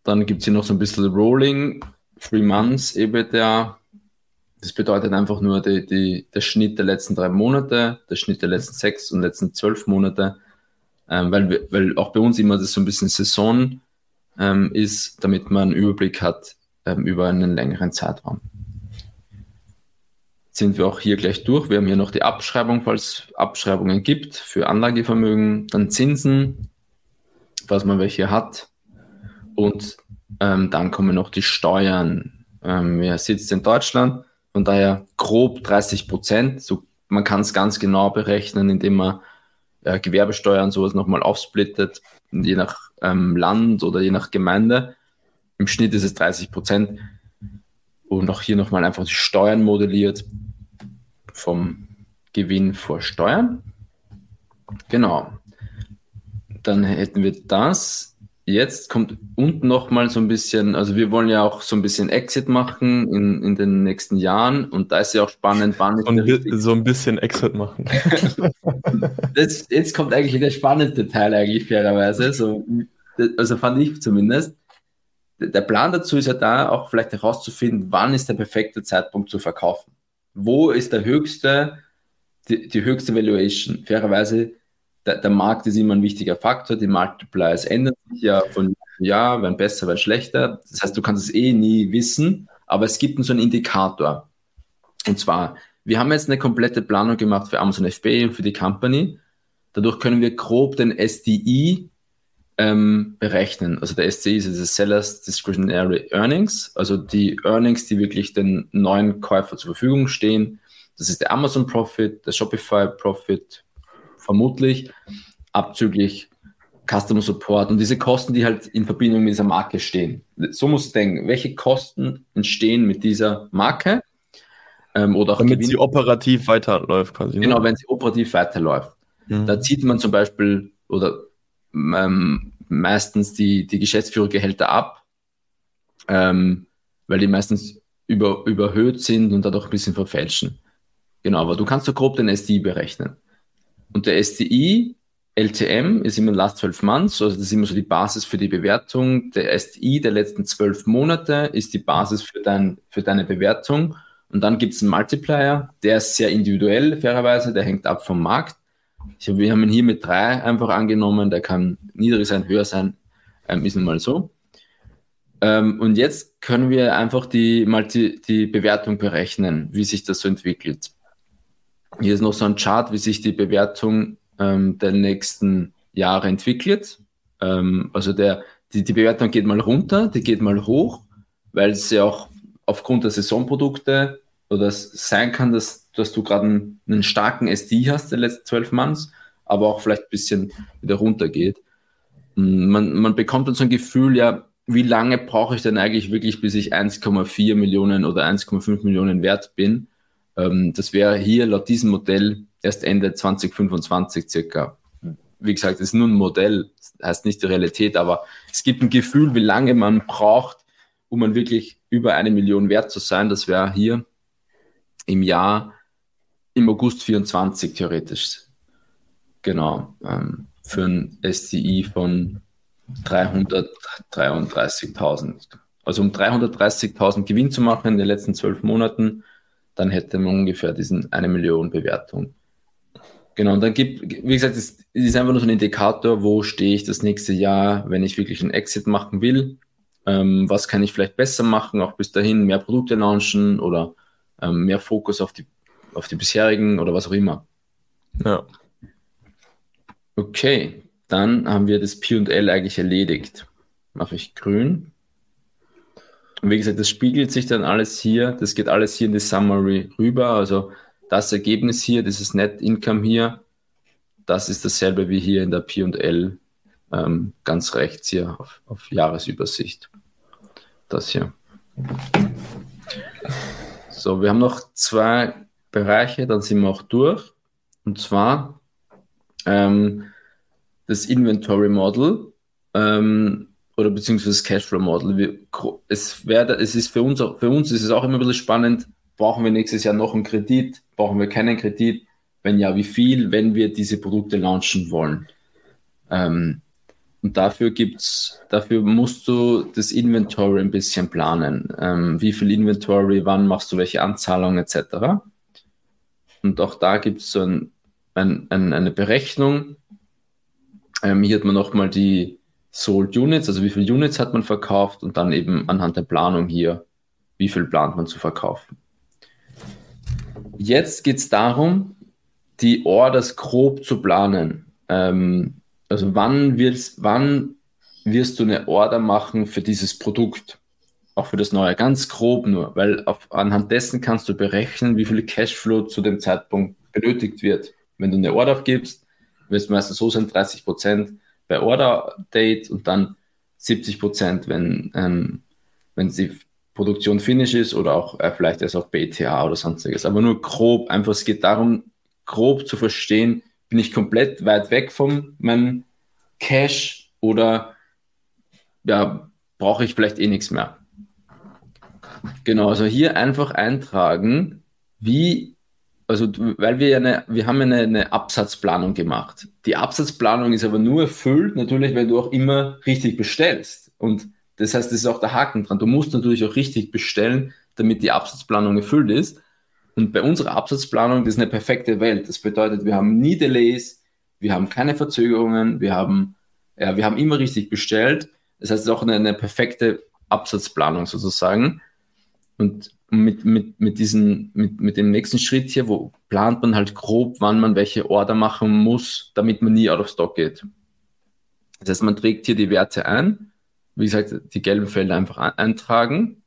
dann gibt es hier noch so ein bisschen Rolling, Three Months EBITDA. Das bedeutet einfach nur die, die, der Schnitt der letzten drei Monate, der Schnitt der letzten sechs und letzten zwölf Monate ähm, weil, weil auch bei uns immer das so ein bisschen Saison ähm, ist, damit man einen Überblick hat ähm, über einen längeren Zeitraum. Sind wir auch hier gleich durch. Wir haben hier noch die Abschreibung, falls Abschreibungen gibt für Anlagevermögen, dann Zinsen, falls man welche hat. Und ähm, dann kommen noch die Steuern. Ähm, wer sitzt in Deutschland? Von daher grob 30 Prozent. So, man kann es ganz genau berechnen, indem man äh, Gewerbesteuer und sowas nochmal aufsplittet, je nach ähm, Land oder je nach Gemeinde. Im Schnitt ist es 30 Prozent. Und auch hier nochmal einfach die Steuern modelliert vom Gewinn vor Steuern. Genau. Dann hätten wir das. Jetzt kommt unten nochmal so ein bisschen, also wir wollen ja auch so ein bisschen Exit machen in, in den nächsten Jahren und da ist ja auch spannend, wann so ein, so ein bisschen Exit machen. das, jetzt kommt eigentlich der spannendste Teil eigentlich fairerweise, so, also fand ich zumindest. Der Plan dazu ist ja da, auch vielleicht herauszufinden, wann ist der perfekte Zeitpunkt zu verkaufen. Wo ist der höchste, die, die höchste Valuation? Fairerweise der, der, Markt ist immer ein wichtiger Faktor. Die Multipliers ändern sich ja von Jahr, werden besser, werden schlechter. Das heißt, du kannst es eh nie wissen, aber es gibt so einen Indikator. Und zwar, wir haben jetzt eine komplette Planung gemacht für Amazon FBA und für die Company. Dadurch können wir grob den SDI ähm, berechnen. Also der SDI ist das Sellers Discretionary Earnings, also die Earnings, die wirklich den neuen Käufer zur Verfügung stehen. Das ist der Amazon Profit, der Shopify Profit, vermutlich, abzüglich Customer Support und diese Kosten, die halt in Verbindung mit dieser Marke stehen. So muss ich denken, welche Kosten entstehen mit dieser Marke? Ähm, oder Damit Gewinn sie operativ weiterläuft quasi. Ne? Genau, wenn sie operativ weiterläuft. Mhm. Da zieht man zum Beispiel oder ähm, meistens die, die Geschäftsführergehälter ab, ähm, weil die meistens über, überhöht sind und dadurch ein bisschen verfälschen. Genau, aber du kannst so grob den SDI berechnen. Und der STI, LTM, ist immer Last 12 Months, also das ist immer so die Basis für die Bewertung. Der STI der letzten zwölf Monate ist die Basis für, dein, für deine Bewertung. Und dann gibt es einen Multiplier, der ist sehr individuell, fairerweise, der hängt ab vom Markt. Ich, wir haben ihn hier mit drei einfach angenommen, der kann niedrig sein, höher sein, ähm, ist nun mal so. Ähm, und jetzt können wir einfach die, Multi, die Bewertung berechnen, wie sich das so entwickelt. Hier ist noch so ein Chart, wie sich die Bewertung ähm, der nächsten Jahre entwickelt. Ähm, also der, die, die Bewertung geht mal runter, die geht mal hoch, weil es ja auch aufgrund der Saisonprodukte oder es sein kann, dass, dass du gerade einen, einen, starken SD hast der letzten zwölf Months, aber auch vielleicht ein bisschen wieder runtergeht. Man, man bekommt dann so ein Gefühl, ja, wie lange brauche ich denn eigentlich wirklich, bis ich 1,4 Millionen oder 1,5 Millionen wert bin? Ähm, das wäre hier laut diesem Modell erst Ende 2025 circa. Wie gesagt, es ist nur ein Modell, heißt nicht die Realität, aber es gibt ein Gefühl, wie lange man braucht, um man wirklich über eine Million wert zu sein. Das wäre hier im Jahr im August 24 theoretisch. Genau. Ähm, für ein STI von 333.000. Also um 330.000 Gewinn zu machen in den letzten zwölf Monaten, dann hätte man ungefähr diesen eine Million Bewertung. Genau, und dann gibt, wie gesagt, es ist einfach nur so ein Indikator, wo stehe ich das nächste Jahr, wenn ich wirklich einen Exit machen will. Ähm, was kann ich vielleicht besser machen, auch bis dahin mehr Produkte launchen oder ähm, mehr Fokus auf die, auf die bisherigen oder was auch immer. Ja. Okay, dann haben wir das PL eigentlich erledigt. Mache ich grün. Und wie gesagt, das spiegelt sich dann alles hier, das geht alles hier in die Summary rüber. Also das Ergebnis hier, dieses Net Income hier, das ist dasselbe wie hier in der PL, ähm, ganz rechts hier auf, auf Jahresübersicht. Das hier. So, wir haben noch zwei Bereiche, dann sind wir auch durch. Und zwar ähm, das Inventory Model ähm, oder beziehungsweise das Cashflow Model. Wir, es, wär, es ist für uns, für uns ist es auch immer ein bisschen spannend, brauchen wir nächstes Jahr noch einen Kredit, brauchen wir keinen Kredit, wenn ja, wie viel, wenn wir diese Produkte launchen wollen. Ähm, und dafür gibt's, dafür musst du das Inventory ein bisschen planen. Ähm, wie viel Inventory, wann machst du welche Anzahlungen etc. Und auch da gibt es so ein, ein, ein, eine Berechnung, ähm, hier hat man nochmal die Sold Units, also wie viele Units hat man verkauft und dann eben anhand der Planung hier, wie viel plant man zu verkaufen. Jetzt geht es darum, die Orders grob zu planen. Ähm, also wann, wirst, wann wirst du eine Order machen für dieses Produkt? Auch für das neue, ganz grob nur, weil auf, anhand dessen kannst du berechnen, wie viel Cashflow zu dem Zeitpunkt benötigt wird. Wenn du eine Order abgibst, wird es meistens so sein, 30 Prozent bei Order-Date und dann 70 Prozent, wenn, ähm, wenn die Produktion finish ist oder auch äh, vielleicht erst auf BTA oder sonstiges. Aber nur grob, einfach es geht darum, grob zu verstehen, bin ich komplett weit weg von meinem Cash oder ja, brauche ich vielleicht eh nichts mehr. Genau, also hier einfach eintragen, wie also weil wir ja eine, wir haben eine, eine Absatzplanung gemacht. Die Absatzplanung ist aber nur erfüllt, natürlich, wenn du auch immer richtig bestellst. Und das heißt, das ist auch der Haken dran. Du musst natürlich auch richtig bestellen, damit die Absatzplanung erfüllt ist. Und bei unserer Absatzplanung, das ist eine perfekte Welt. Das bedeutet, wir haben nie Delays, wir haben keine Verzögerungen, wir haben, ja, wir haben immer richtig bestellt. Das heißt, es ist auch eine, eine perfekte Absatzplanung sozusagen. Und mit, mit, mit, diesen, mit, mit dem nächsten Schritt hier, wo plant man halt grob, wann man welche Order machen muss, damit man nie out of stock geht. Das heißt, man trägt hier die Werte ein, wie gesagt, die gelben Felder einfach eintragen.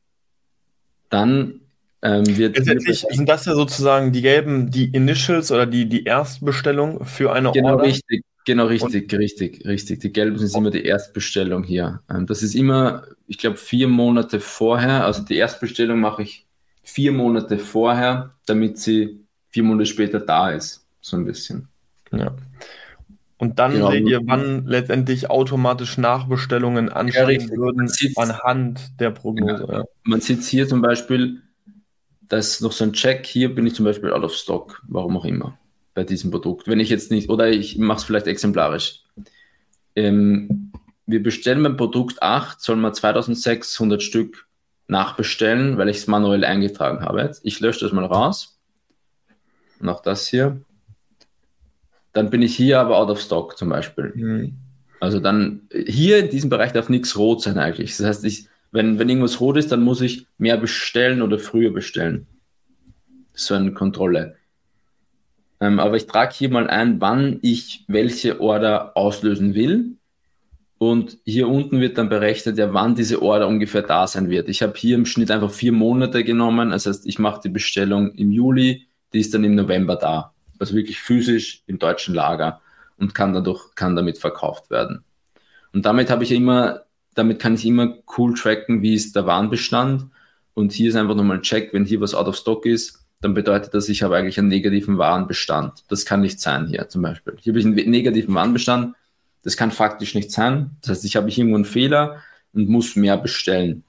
Dann ähm, wird. Letztendlich sind das ja sozusagen die gelben, die Initials oder die, die Erstbestellung für eine genau Order. Genau, richtig. Genau, richtig, Und richtig, richtig. Die gelben sind immer die Erstbestellung hier. Ähm, das ist immer, ich glaube, vier Monate vorher. Also die Erstbestellung mache ich vier Monate vorher, damit sie vier Monate später da ist. So ein bisschen. Ja. Und dann genau. seht ihr, wann letztendlich automatisch Nachbestellungen ansteigen ja, würden anhand der Prognose. Ja. Man sieht hier zum Beispiel, da ist noch so ein Check, hier bin ich zum Beispiel out of stock, warum auch immer, bei diesem Produkt. Wenn ich jetzt nicht, oder ich mache es vielleicht exemplarisch. Ähm, wir bestellen beim Produkt 8, sollen wir 2600 Stück nachbestellen, weil ich es manuell eingetragen habe. Jetzt, ich lösche das mal raus. Und auch das hier. Dann bin ich hier aber out of stock zum Beispiel. Mhm. Also dann hier in diesem Bereich darf nichts rot sein eigentlich. Das heißt, ich, wenn, wenn irgendwas rot ist, dann muss ich mehr bestellen oder früher bestellen. So eine Kontrolle. Ähm, aber ich trage hier mal ein, wann ich welche Order auslösen will. Und hier unten wird dann berechnet, ja, wann diese Order ungefähr da sein wird. Ich habe hier im Schnitt einfach vier Monate genommen. Das heißt, ich mache die Bestellung im Juli, die ist dann im November da. Also wirklich physisch im deutschen Lager und kann dadurch, kann damit verkauft werden. Und damit habe ich immer, damit kann ich immer cool tracken, wie ist der Warenbestand. Und hier ist einfach nochmal ein Check, wenn hier was out of stock ist, dann bedeutet das, ich habe eigentlich einen negativen Warenbestand. Das kann nicht sein hier zum Beispiel. Hier habe ich einen negativen Warenbestand. Das kann faktisch nicht sein. Das heißt, ich habe irgendwo einen Fehler und muss mehr bestellen.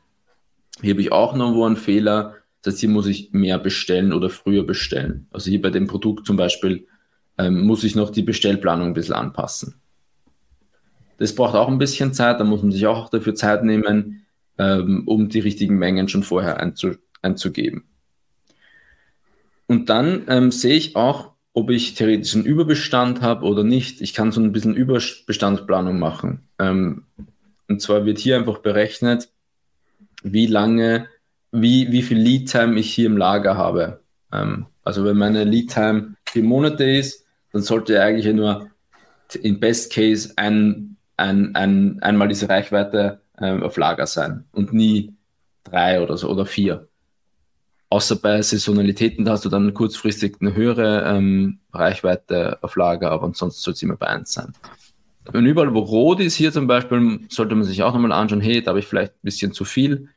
Hier habe ich auch noch einen Fehler. Das heißt, hier muss ich mehr bestellen oder früher bestellen. Also hier bei dem Produkt zum Beispiel ähm, muss ich noch die Bestellplanung ein bisschen anpassen. Das braucht auch ein bisschen Zeit. Da muss man sich auch dafür Zeit nehmen, ähm, um die richtigen Mengen schon vorher einzu einzugeben. Und dann ähm, sehe ich auch, ob ich theoretisch einen Überbestand habe oder nicht. Ich kann so ein bisschen Überbestandsplanung machen. Ähm, und zwar wird hier einfach berechnet, wie lange, wie, wie viel Lead-Time ich hier im Lager habe. Ähm, also wenn meine Lead-Time vier Monate ist, dann sollte eigentlich nur in Best Case ein, ein, ein, einmal diese Reichweite ähm, auf Lager sein und nie drei oder so oder vier. Außer bei Saisonalitäten, da hast du dann kurzfristig eine höhere ähm, Reichweite auf Lager, aber ansonsten soll es immer bei 1 sein. Und überall, wo rot ist, hier zum Beispiel, sollte man sich auch nochmal anschauen, hey, da habe ich vielleicht ein bisschen zu viel,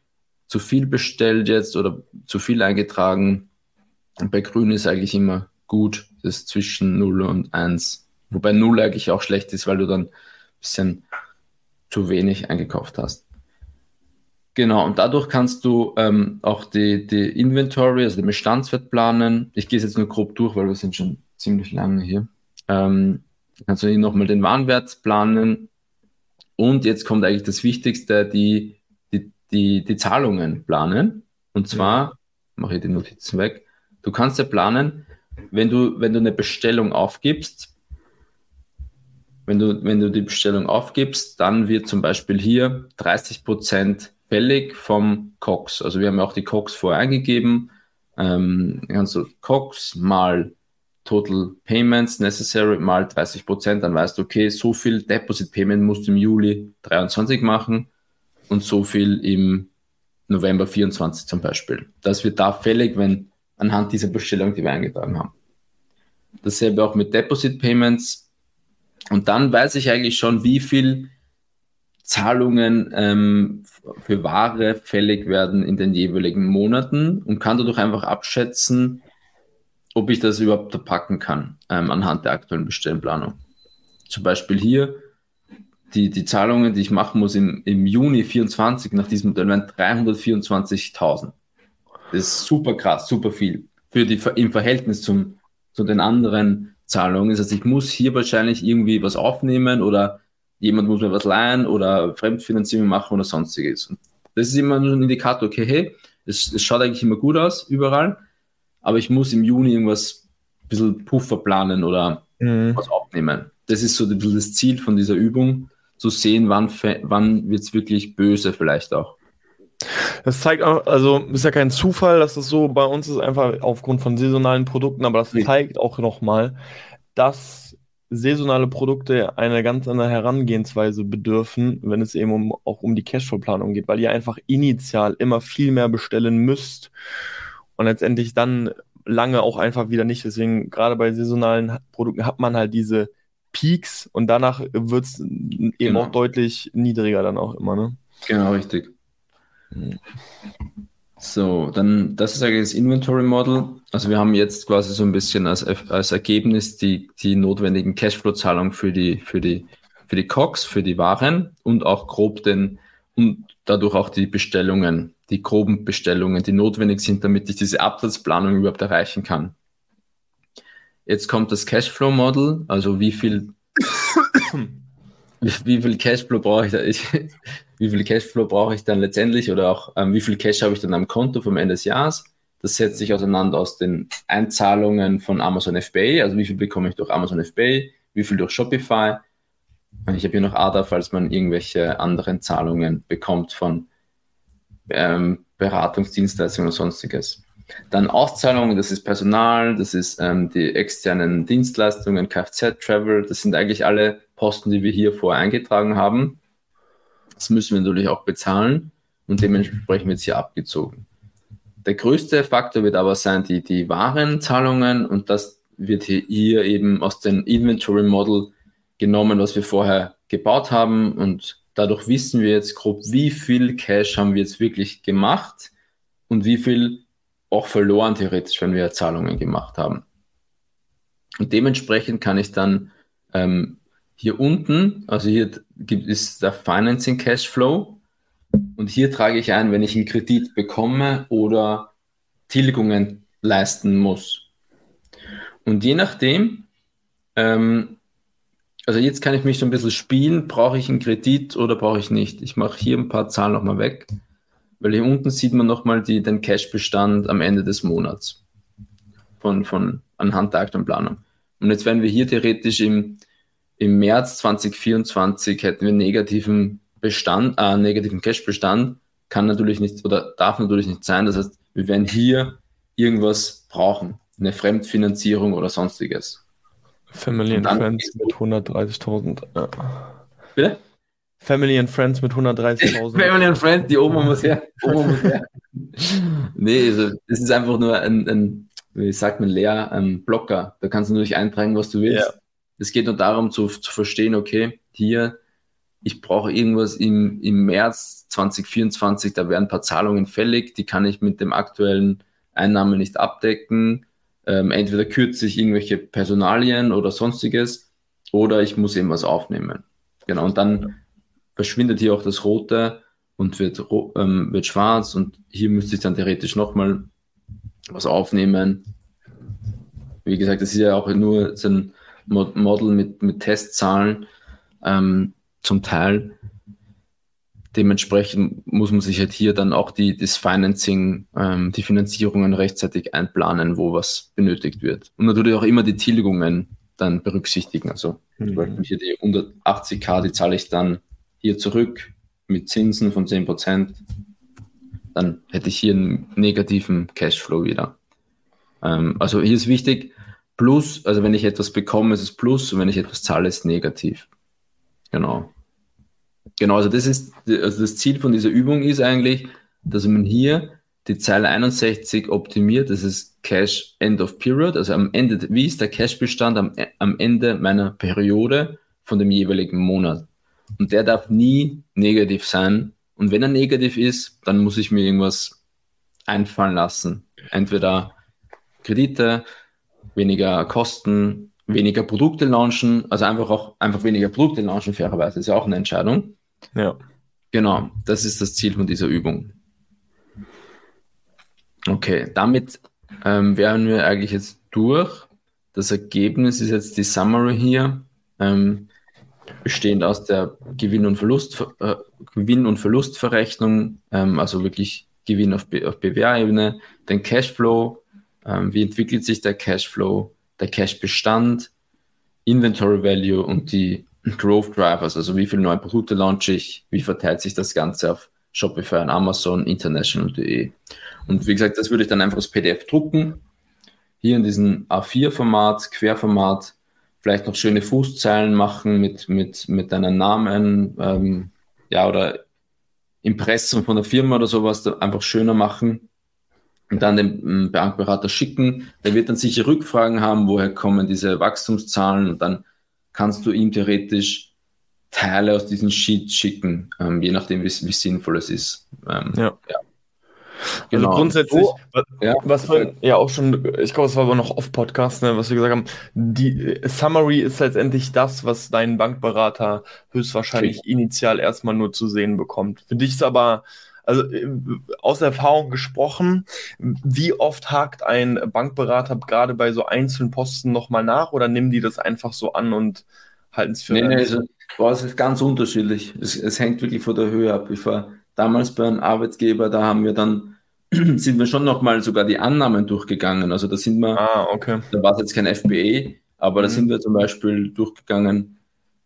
zu viel bestellt jetzt oder zu viel eingetragen. Und bei grün ist eigentlich immer gut, das zwischen 0 und 1. Wobei 0 eigentlich auch schlecht ist, weil du dann ein bisschen zu wenig eingekauft hast. Genau, und dadurch kannst du ähm, auch die, die Inventory, also den Bestandswert planen. Ich gehe es jetzt nur grob durch, weil wir sind schon ziemlich lange hier. Ähm, kannst du hier nochmal den Warenwert planen. Und jetzt kommt eigentlich das Wichtigste, die, die, die, die Zahlungen planen. Und zwar, mache ich die Notizen weg, du kannst ja planen, wenn du, wenn du eine Bestellung aufgibst, wenn du, wenn du die Bestellung aufgibst, dann wird zum Beispiel hier 30 Prozent fällig vom Cox. Also wir haben auch die Cox vorher eingegeben. Ähm, kannst du Cox mal Total Payments Necessary mal 30 Prozent, dann weißt du, okay, so viel Deposit Payment musst du im Juli 23 machen und so viel im November 24 zum Beispiel. Das wird da fällig, wenn anhand dieser Bestellung, die wir eingetragen haben. Dasselbe auch mit Deposit Payments. Und dann weiß ich eigentlich schon, wie viel Zahlungen ähm, für Ware fällig werden in den jeweiligen Monaten und kann dadurch einfach abschätzen, ob ich das überhaupt packen kann ähm, anhand der aktuellen Bestellplanung. Zum Beispiel hier die, die Zahlungen, die ich machen muss im, im Juni 24 nach diesem Modell, wären 324.000. Das ist super krass, super viel für die, im Verhältnis zum, zu den anderen Zahlungen. Das heißt, ich muss hier wahrscheinlich irgendwie was aufnehmen oder jemand muss mir was leihen oder Fremdfinanzierung machen oder sonstiges. Und das ist immer nur ein Indikator, okay, hey, es, es schaut eigentlich immer gut aus, überall, aber ich muss im Juni irgendwas ein bisschen Puffer planen oder mhm. was aufnehmen. Das ist so ein bisschen das Ziel von dieser Übung, zu sehen, wann, wann wird es wirklich böse vielleicht auch. Das zeigt auch, also ist ja kein Zufall, dass das so bei uns ist, einfach aufgrund von saisonalen Produkten, aber das zeigt auch nochmal, dass saisonale Produkte eine ganz andere Herangehensweise bedürfen, wenn es eben um, auch um die Cashflow-Planung geht, weil ihr einfach initial immer viel mehr bestellen müsst und letztendlich dann lange auch einfach wieder nicht. Deswegen, gerade bei saisonalen Produkten hat man halt diese Peaks und danach wird es eben genau. auch deutlich niedriger dann auch immer. Ne? Genau, richtig. Mhm. So, dann, das ist eigentlich das Inventory Model. Also wir haben jetzt quasi so ein bisschen als, als Ergebnis die, die notwendigen Cashflow-Zahlungen für die, für die, für die COX, für die Waren und auch grob den, und dadurch auch die Bestellungen, die groben Bestellungen, die notwendig sind, damit ich diese Absatzplanung überhaupt erreichen kann. Jetzt kommt das Cashflow Model, also wie viel, wie, wie viel Cashflow brauche ich da? Ich, wie viel Cashflow brauche ich dann letztendlich oder auch ähm, wie viel Cash habe ich dann am Konto vom Ende des Jahres. Das setzt sich auseinander aus den Einzahlungen von Amazon FBA, also wie viel bekomme ich durch Amazon FBA, wie viel durch Shopify. Ich habe hier noch ADA, falls man irgendwelche anderen Zahlungen bekommt von ähm, Beratungsdienstleistungen oder sonstiges. Dann Auszahlungen, das ist Personal, das ist ähm, die externen Dienstleistungen, Kfz, Travel, das sind eigentlich alle Posten, die wir hier vorher eingetragen haben. Das müssen wir natürlich auch bezahlen und dementsprechend wird es hier abgezogen. Der größte Faktor wird aber sein, die, die Warenzahlungen und das wird hier, hier eben aus dem Inventory Model genommen, was wir vorher gebaut haben und dadurch wissen wir jetzt grob, wie viel Cash haben wir jetzt wirklich gemacht und wie viel auch verloren theoretisch, wenn wir Zahlungen gemacht haben. Und dementsprechend kann ich dann ähm, hier unten, also hier gibt es der Financing Cashflow und hier trage ich ein, wenn ich einen Kredit bekomme oder Tilgungen leisten muss. Und je nachdem, ähm, also jetzt kann ich mich so ein bisschen spielen, brauche ich einen Kredit oder brauche ich nicht. Ich mache hier ein paar Zahlen nochmal weg, weil hier unten sieht man nochmal den Cash-Bestand am Ende des Monats von, von anhand der aktuellen Planung. Und jetzt werden wir hier theoretisch im, im März 2024 hätten wir negativen Bestand, äh, negativen Cash-Bestand, kann natürlich nicht oder darf natürlich nicht sein. Das heißt, wir werden hier irgendwas brauchen, eine Fremdfinanzierung oder sonstiges. Family and Friends mit 130.000. Ja. Bitte? Family and Friends mit 130.000. Family and Friends, die Oma muss her. Oma muss her. nee, also, es ist einfach nur ein, ein wie sagt man, leer, ein Blocker. Da kannst du natürlich eintragen, was du willst. Ja. Es geht nur darum zu, zu verstehen, okay, hier, ich brauche irgendwas im, im März 2024, da werden ein paar Zahlungen fällig, die kann ich mit dem aktuellen Einnahmen nicht abdecken. Ähm, entweder kürze ich irgendwelche Personalien oder sonstiges oder ich muss eben was aufnehmen. Genau, und dann verschwindet hier auch das Rote und wird, ähm, wird schwarz und hier müsste ich dann theoretisch nochmal was aufnehmen. Wie gesagt, das ist ja auch nur so ein Model mit, mit Testzahlen ähm, zum Teil. Dementsprechend muss man sich halt hier dann auch die, das Financing, ähm, die Finanzierungen rechtzeitig einplanen, wo was benötigt wird. Und natürlich auch immer die Tilgungen dann berücksichtigen. Also mhm. hier die 180k, die zahle ich dann hier zurück mit Zinsen von 10%. Dann hätte ich hier einen negativen Cashflow wieder. Ähm, also hier ist wichtig, Plus, also wenn ich etwas bekomme, ist es Plus und wenn ich etwas zahle, ist es negativ. Genau. Genau, also das ist, also das Ziel von dieser Übung ist eigentlich, dass man hier die Zeile 61 optimiert, das ist Cash End of Period, also am Ende, wie ist der Cash-Bestand am, am Ende meiner Periode von dem jeweiligen Monat? Und der darf nie negativ sein. Und wenn er negativ ist, dann muss ich mir irgendwas einfallen lassen. Entweder Kredite, weniger Kosten, weniger Produkte launchen, also einfach auch einfach weniger Produkte launchen, fairerweise, ist ja auch eine Entscheidung. Ja. Genau, das ist das Ziel von dieser Übung. Okay, damit ähm, wären wir eigentlich jetzt durch. Das Ergebnis ist jetzt die Summary hier, ähm, bestehend aus der Gewinn- und, Verlust, äh, Gewinn und Verlustverrechnung, ähm, also wirklich Gewinn auf, auf BWA-Ebene, den Cashflow, ähm, wie entwickelt sich der Cashflow, der Cashbestand, Inventory Value und die Growth Drivers, also wie viele neue Produkte launche ich, wie verteilt sich das Ganze auf Shopify und Amazon, international.de. Und wie gesagt, das würde ich dann einfach als PDF drucken, hier in diesem A4-Format, Querformat, vielleicht noch schöne Fußzeilen machen mit, mit, mit deinen Namen, ähm, ja, oder Impressum von der Firma oder sowas, einfach schöner machen und dann dem ähm, Bankberater schicken. Der wird dann sicher Rückfragen haben, woher kommen diese Wachstumszahlen und dann kannst du ihm theoretisch Teile aus diesen Sheets schicken, ähm, je nachdem, wie, wie sinnvoll es ist. Ähm, ja. ja. Also genau. Also grundsätzlich, oh, was, ja, was wir ja auch schon, ich glaube, es war aber noch off-Podcast, ne, was wir gesagt haben, die Summary ist letztendlich das, was dein Bankberater höchstwahrscheinlich okay. initial erstmal nur zu sehen bekommt. Für dich ist aber also äh, aus Erfahrung gesprochen, wie oft hakt ein Bankberater gerade bei so einzelnen Posten nochmal nach oder nehmen die das einfach so an und halten es für Nee, nee, also, boah, es ist ganz unterschiedlich. Es, es hängt wirklich von der Höhe ab. Ich war damals bei einem Arbeitgeber, da haben wir dann sind wir schon nochmal sogar die Annahmen durchgegangen. Also da sind wir, ah, okay. da war es jetzt kein FBA, aber mhm. da sind wir zum Beispiel durchgegangen,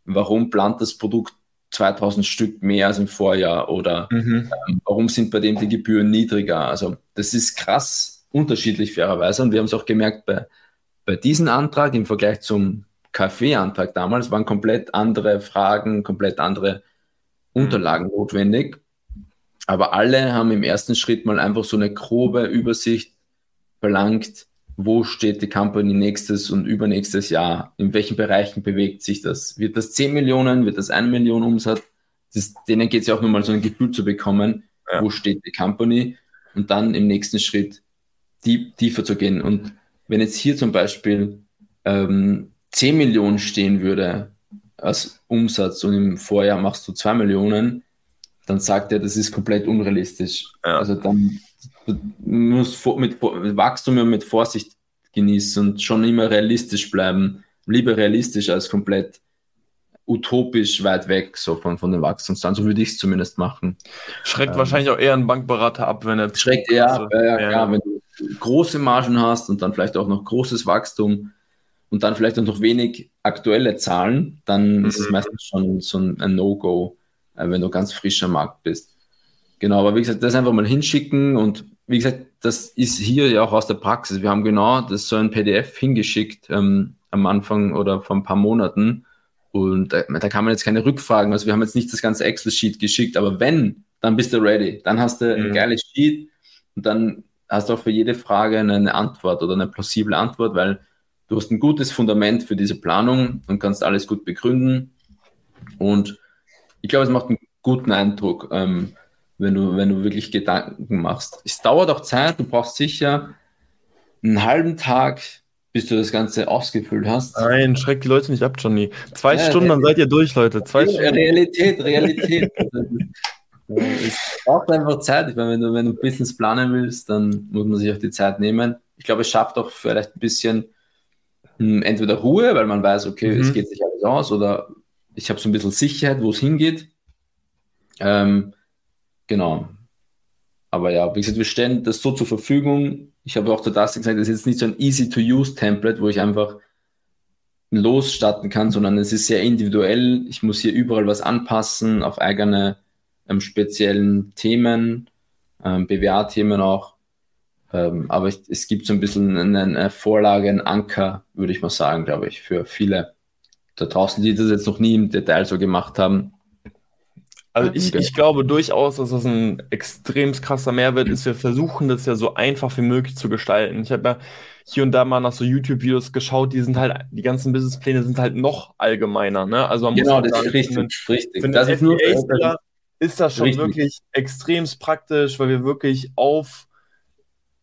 warum plant das Produkt 2000 Stück mehr als im Vorjahr oder mhm. ähm, warum sind bei dem die Gebühren niedriger? Also das ist krass unterschiedlich fairerweise und wir haben es auch gemerkt bei, bei diesem Antrag im Vergleich zum Kaffeeantrag damals waren komplett andere Fragen, komplett andere. Unterlagen mhm. notwendig. Aber alle haben im ersten Schritt mal einfach so eine grobe Übersicht verlangt, wo steht die Company nächstes und übernächstes Jahr, in welchen Bereichen bewegt sich das. Wird das 10 Millionen, wird das 1 Million Umsatz? Das, denen geht es ja auch nur mal so ein Gefühl zu bekommen, ja. wo steht die Company und dann im nächsten Schritt die, tiefer zu gehen. Und wenn jetzt hier zum Beispiel ähm, 10 Millionen stehen würde als Umsatz und im Vorjahr machst du 2 Millionen, dann sagt er, das ist komplett unrealistisch. Ja. Also dann muss mit, mit Wachstum mit Vorsicht genießen und schon immer realistisch bleiben. Lieber realistisch als komplett utopisch weit weg so von, von den Wachstumszahlen. So würde ich es zumindest machen. Schreckt ähm, wahrscheinlich auch eher einen Bankberater ab, wenn er. Schreckt eher ab, ja, ja, ja, wenn du große Margen hast und dann vielleicht auch noch großes Wachstum und dann vielleicht auch noch wenig aktuelle Zahlen, dann mhm. ist es mhm. meistens schon so ein, No-Go, äh, wenn du ganz frisch am Markt bist. Genau, aber wie gesagt, das einfach mal hinschicken und wie gesagt, das ist hier ja auch aus der Praxis. Wir haben genau das so ein PDF hingeschickt ähm, am Anfang oder vor ein paar Monaten und da, da kann man jetzt keine Rückfragen. Also wir haben jetzt nicht das ganze Excel-Sheet geschickt, aber wenn, dann bist du ready. Dann hast du mhm. ein geiles Sheet und dann hast du auch für jede Frage eine Antwort oder eine plausible Antwort, weil du hast ein gutes Fundament für diese Planung und kannst alles gut begründen. Und ich glaube, es macht einen guten Eindruck. Ähm, wenn du, wenn du wirklich Gedanken machst. Es dauert auch Zeit, du brauchst sicher einen halben Tag, bis du das Ganze ausgefüllt hast. Nein, schreck die Leute nicht ab, Johnny. Zwei ja, Stunden, dann seid ihr durch, Leute. Zwei Stunden. Realität, Realität. es braucht einfach Zeit. Ich meine, wenn du, wenn du Business planen willst, dann muss man sich auch die Zeit nehmen. Ich glaube, es schafft auch vielleicht ein bisschen hm, entweder Ruhe, weil man weiß, okay, mhm. es geht sich alles aus, oder ich habe so ein bisschen Sicherheit, wo es hingeht. Ähm, Genau. Aber ja, wie gesagt, wir stellen das so zur Verfügung. Ich habe auch zu Dustin gesagt, das ist jetzt nicht so ein Easy-to-Use-Template, wo ich einfach losstarten kann, sondern es ist sehr individuell. Ich muss hier überall was anpassen auf eigene ähm, speziellen Themen, ähm, BWA-Themen auch. Ähm, aber ich, es gibt so ein bisschen eine, eine Vorlage, einen Anker, würde ich mal sagen, glaube ich, für viele da draußen, die das jetzt noch nie im Detail so gemacht haben. Also ich, ich glaube durchaus, dass das ein extrem krasser Mehrwert ist. Wir versuchen das ja so einfach wie möglich zu gestalten. Ich habe ja hier und da mal nach so YouTube-Videos geschaut, die sind halt, die ganzen Businesspläne sind halt noch allgemeiner. Ne? Also man genau, muss das ist richtig. Für, richtig. Für das ist, nur, ist das schon richtig. wirklich extremst praktisch, weil wir wirklich auf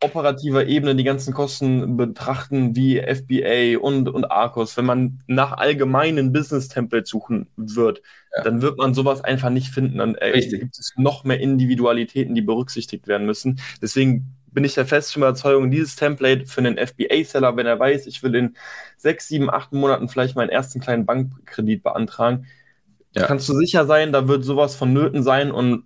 operativer Ebene die ganzen Kosten betrachten, wie FBA und, und Arcos, wenn man nach allgemeinen Business-Templates suchen wird, ja. dann wird man sowas einfach nicht finden. Dann äh, gibt es noch mehr Individualitäten, die berücksichtigt werden müssen. Deswegen bin ich der festen Überzeugung, dieses Template für einen FBA-Seller, wenn er weiß, ich will in sechs, sieben, acht Monaten vielleicht meinen ersten kleinen Bankkredit beantragen, ja. kannst du sicher sein, da wird sowas vonnöten sein und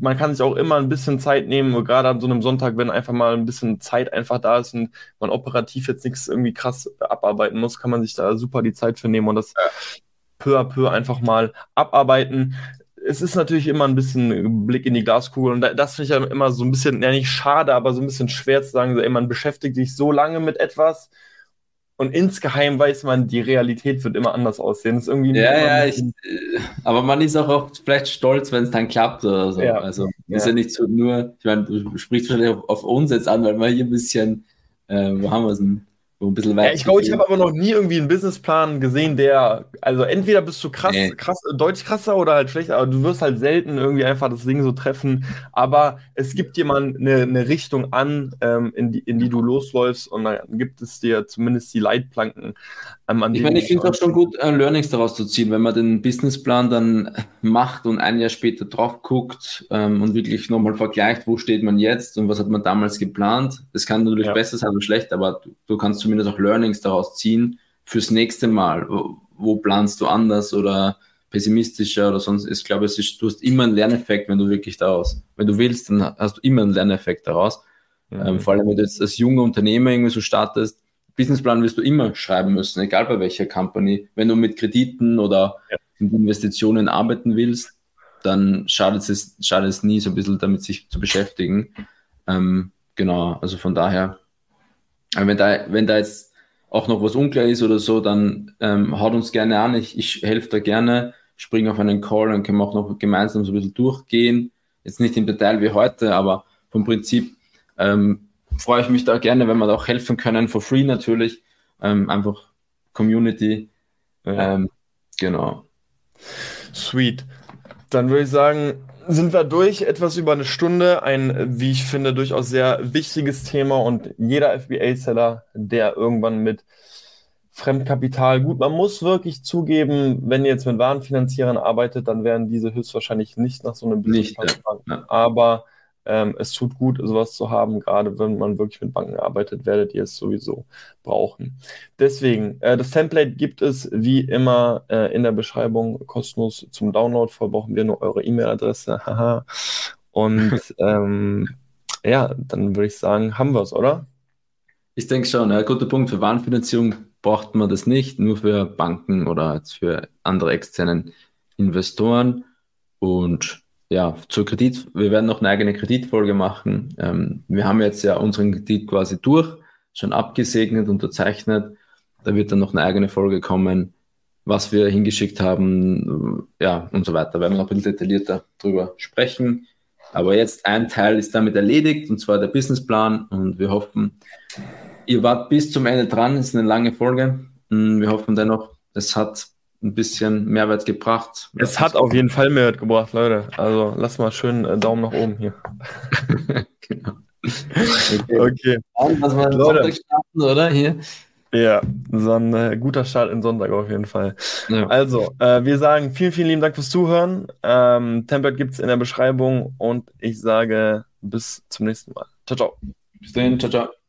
man kann sich auch immer ein bisschen Zeit nehmen, gerade an so einem Sonntag, wenn einfach mal ein bisschen Zeit einfach da ist und man operativ jetzt nichts irgendwie krass abarbeiten muss, kann man sich da super die Zeit für nehmen und das peu à peu einfach mal abarbeiten. Es ist natürlich immer ein bisschen Blick in die Glaskugel und das finde ich ja immer so ein bisschen, ja nicht schade, aber so ein bisschen schwer zu sagen, ey, man beschäftigt sich so lange mit etwas und insgeheim weiß man, die Realität wird immer anders aussehen. Das ist irgendwie ja, ja, ich, äh, aber man ist auch oft vielleicht stolz, wenn es dann klappt oder so. Ja. Also ja. ist ja nicht so nur, ich meine, du sprichst wahrscheinlich auf, auf uns jetzt an, weil wir hier ein bisschen, äh, wo haben wir es denn? Ein bisschen. Ja, ich glaube, ich habe aber noch nie irgendwie einen Businessplan gesehen, der, also entweder bist du krass, nee. krass, deutlich krasser oder halt schlechter, aber du wirst halt selten irgendwie einfach das Ding so treffen. Aber es gibt mal eine, eine Richtung an, ähm, in, die, in die du losläufst und dann gibt es dir zumindest die Leitplanken. Ähm, ich meine, ich finde es auch schon gut, äh, Learnings daraus zu ziehen, wenn man den Businessplan dann macht und ein Jahr später drauf guckt ähm, und wirklich nochmal vergleicht, wo steht man jetzt und was hat man damals geplant. Das kann natürlich ja. besser sein oder schlecht, aber du, du kannst zumindest auch Learnings daraus ziehen fürs nächste Mal. wo planst du anders oder pessimistischer oder sonst. Ich glaube, es ist, du hast immer einen Lerneffekt, wenn du wirklich daraus, wenn du willst, dann hast du immer einen Lerneffekt daraus. Mhm. Ähm, vor allem, wenn du jetzt als junger Unternehmer irgendwie so startest, Businessplan wirst du immer schreiben müssen, egal bei welcher Company. Wenn du mit Krediten oder ja. mit Investitionen arbeiten willst, dann schadet es, schadet es nie, so ein bisschen damit sich zu beschäftigen. Ähm, genau, also von daher, wenn da, wenn da jetzt auch noch was unklar ist oder so, dann ähm, haut uns gerne an. Ich, ich helfe da gerne, springe auf einen Call, dann können wir auch noch gemeinsam so ein bisschen durchgehen. Jetzt nicht im Detail wie heute, aber vom Prinzip ähm, freue ich mich da gerne, wenn wir da auch helfen können, for free natürlich. Ähm, einfach Community. Ähm, genau. Sweet. Dann würde ich sagen, sind wir durch. Etwas über eine Stunde. Ein, wie ich finde, durchaus sehr wichtiges Thema und jeder FBA-Seller, der irgendwann mit Fremdkapital, gut, man muss wirklich zugeben, wenn ihr jetzt mit Warenfinanzierern arbeitet, dann werden diese höchstwahrscheinlich nicht nach so einem Business nicht, ja. Aber ähm, es tut gut, sowas zu haben, gerade wenn man wirklich mit Banken arbeitet, werdet ihr es sowieso brauchen. Deswegen, äh, das Template gibt es wie immer äh, in der Beschreibung kostenlos zum Download. Vorher brauchen wir nur eure E-Mail-Adresse. Haha. Und ähm, ja, dann würde ich sagen, haben wir es, oder? Ich denke schon, ja, guter Punkt. Für Warenfinanzierung braucht man das nicht, nur für Banken oder für andere externen Investoren. Und ja, zur Kredit, wir werden noch eine eigene Kreditfolge machen. Ähm, wir haben jetzt ja unseren Kredit quasi durch, schon abgesegnet, unterzeichnet. Da wird dann noch eine eigene Folge kommen, was wir hingeschickt haben, ja, und so weiter. Da werden wir noch ein bisschen detaillierter drüber sprechen. Aber jetzt ein Teil ist damit erledigt, und zwar der Businessplan. Und wir hoffen, ihr wart bis zum Ende dran. Es ist eine lange Folge. Wir hoffen dennoch, es hat ein bisschen Mehrwert gebracht. Es hat auf jeden Fall Mehrwert gebracht, Leute. Also lass mal schön äh, Daumen nach oben hier. genau. Okay. okay. Lass mal Leute. starten, oder? Hier. Ja, so ein äh, guter Start in Sonntag auf jeden Fall. Ja. Also, äh, wir sagen vielen, vielen lieben Dank fürs Zuhören. Ähm, Template gibt es in der Beschreibung und ich sage bis zum nächsten Mal. Ciao, ciao. Bis dahin, ciao, ciao.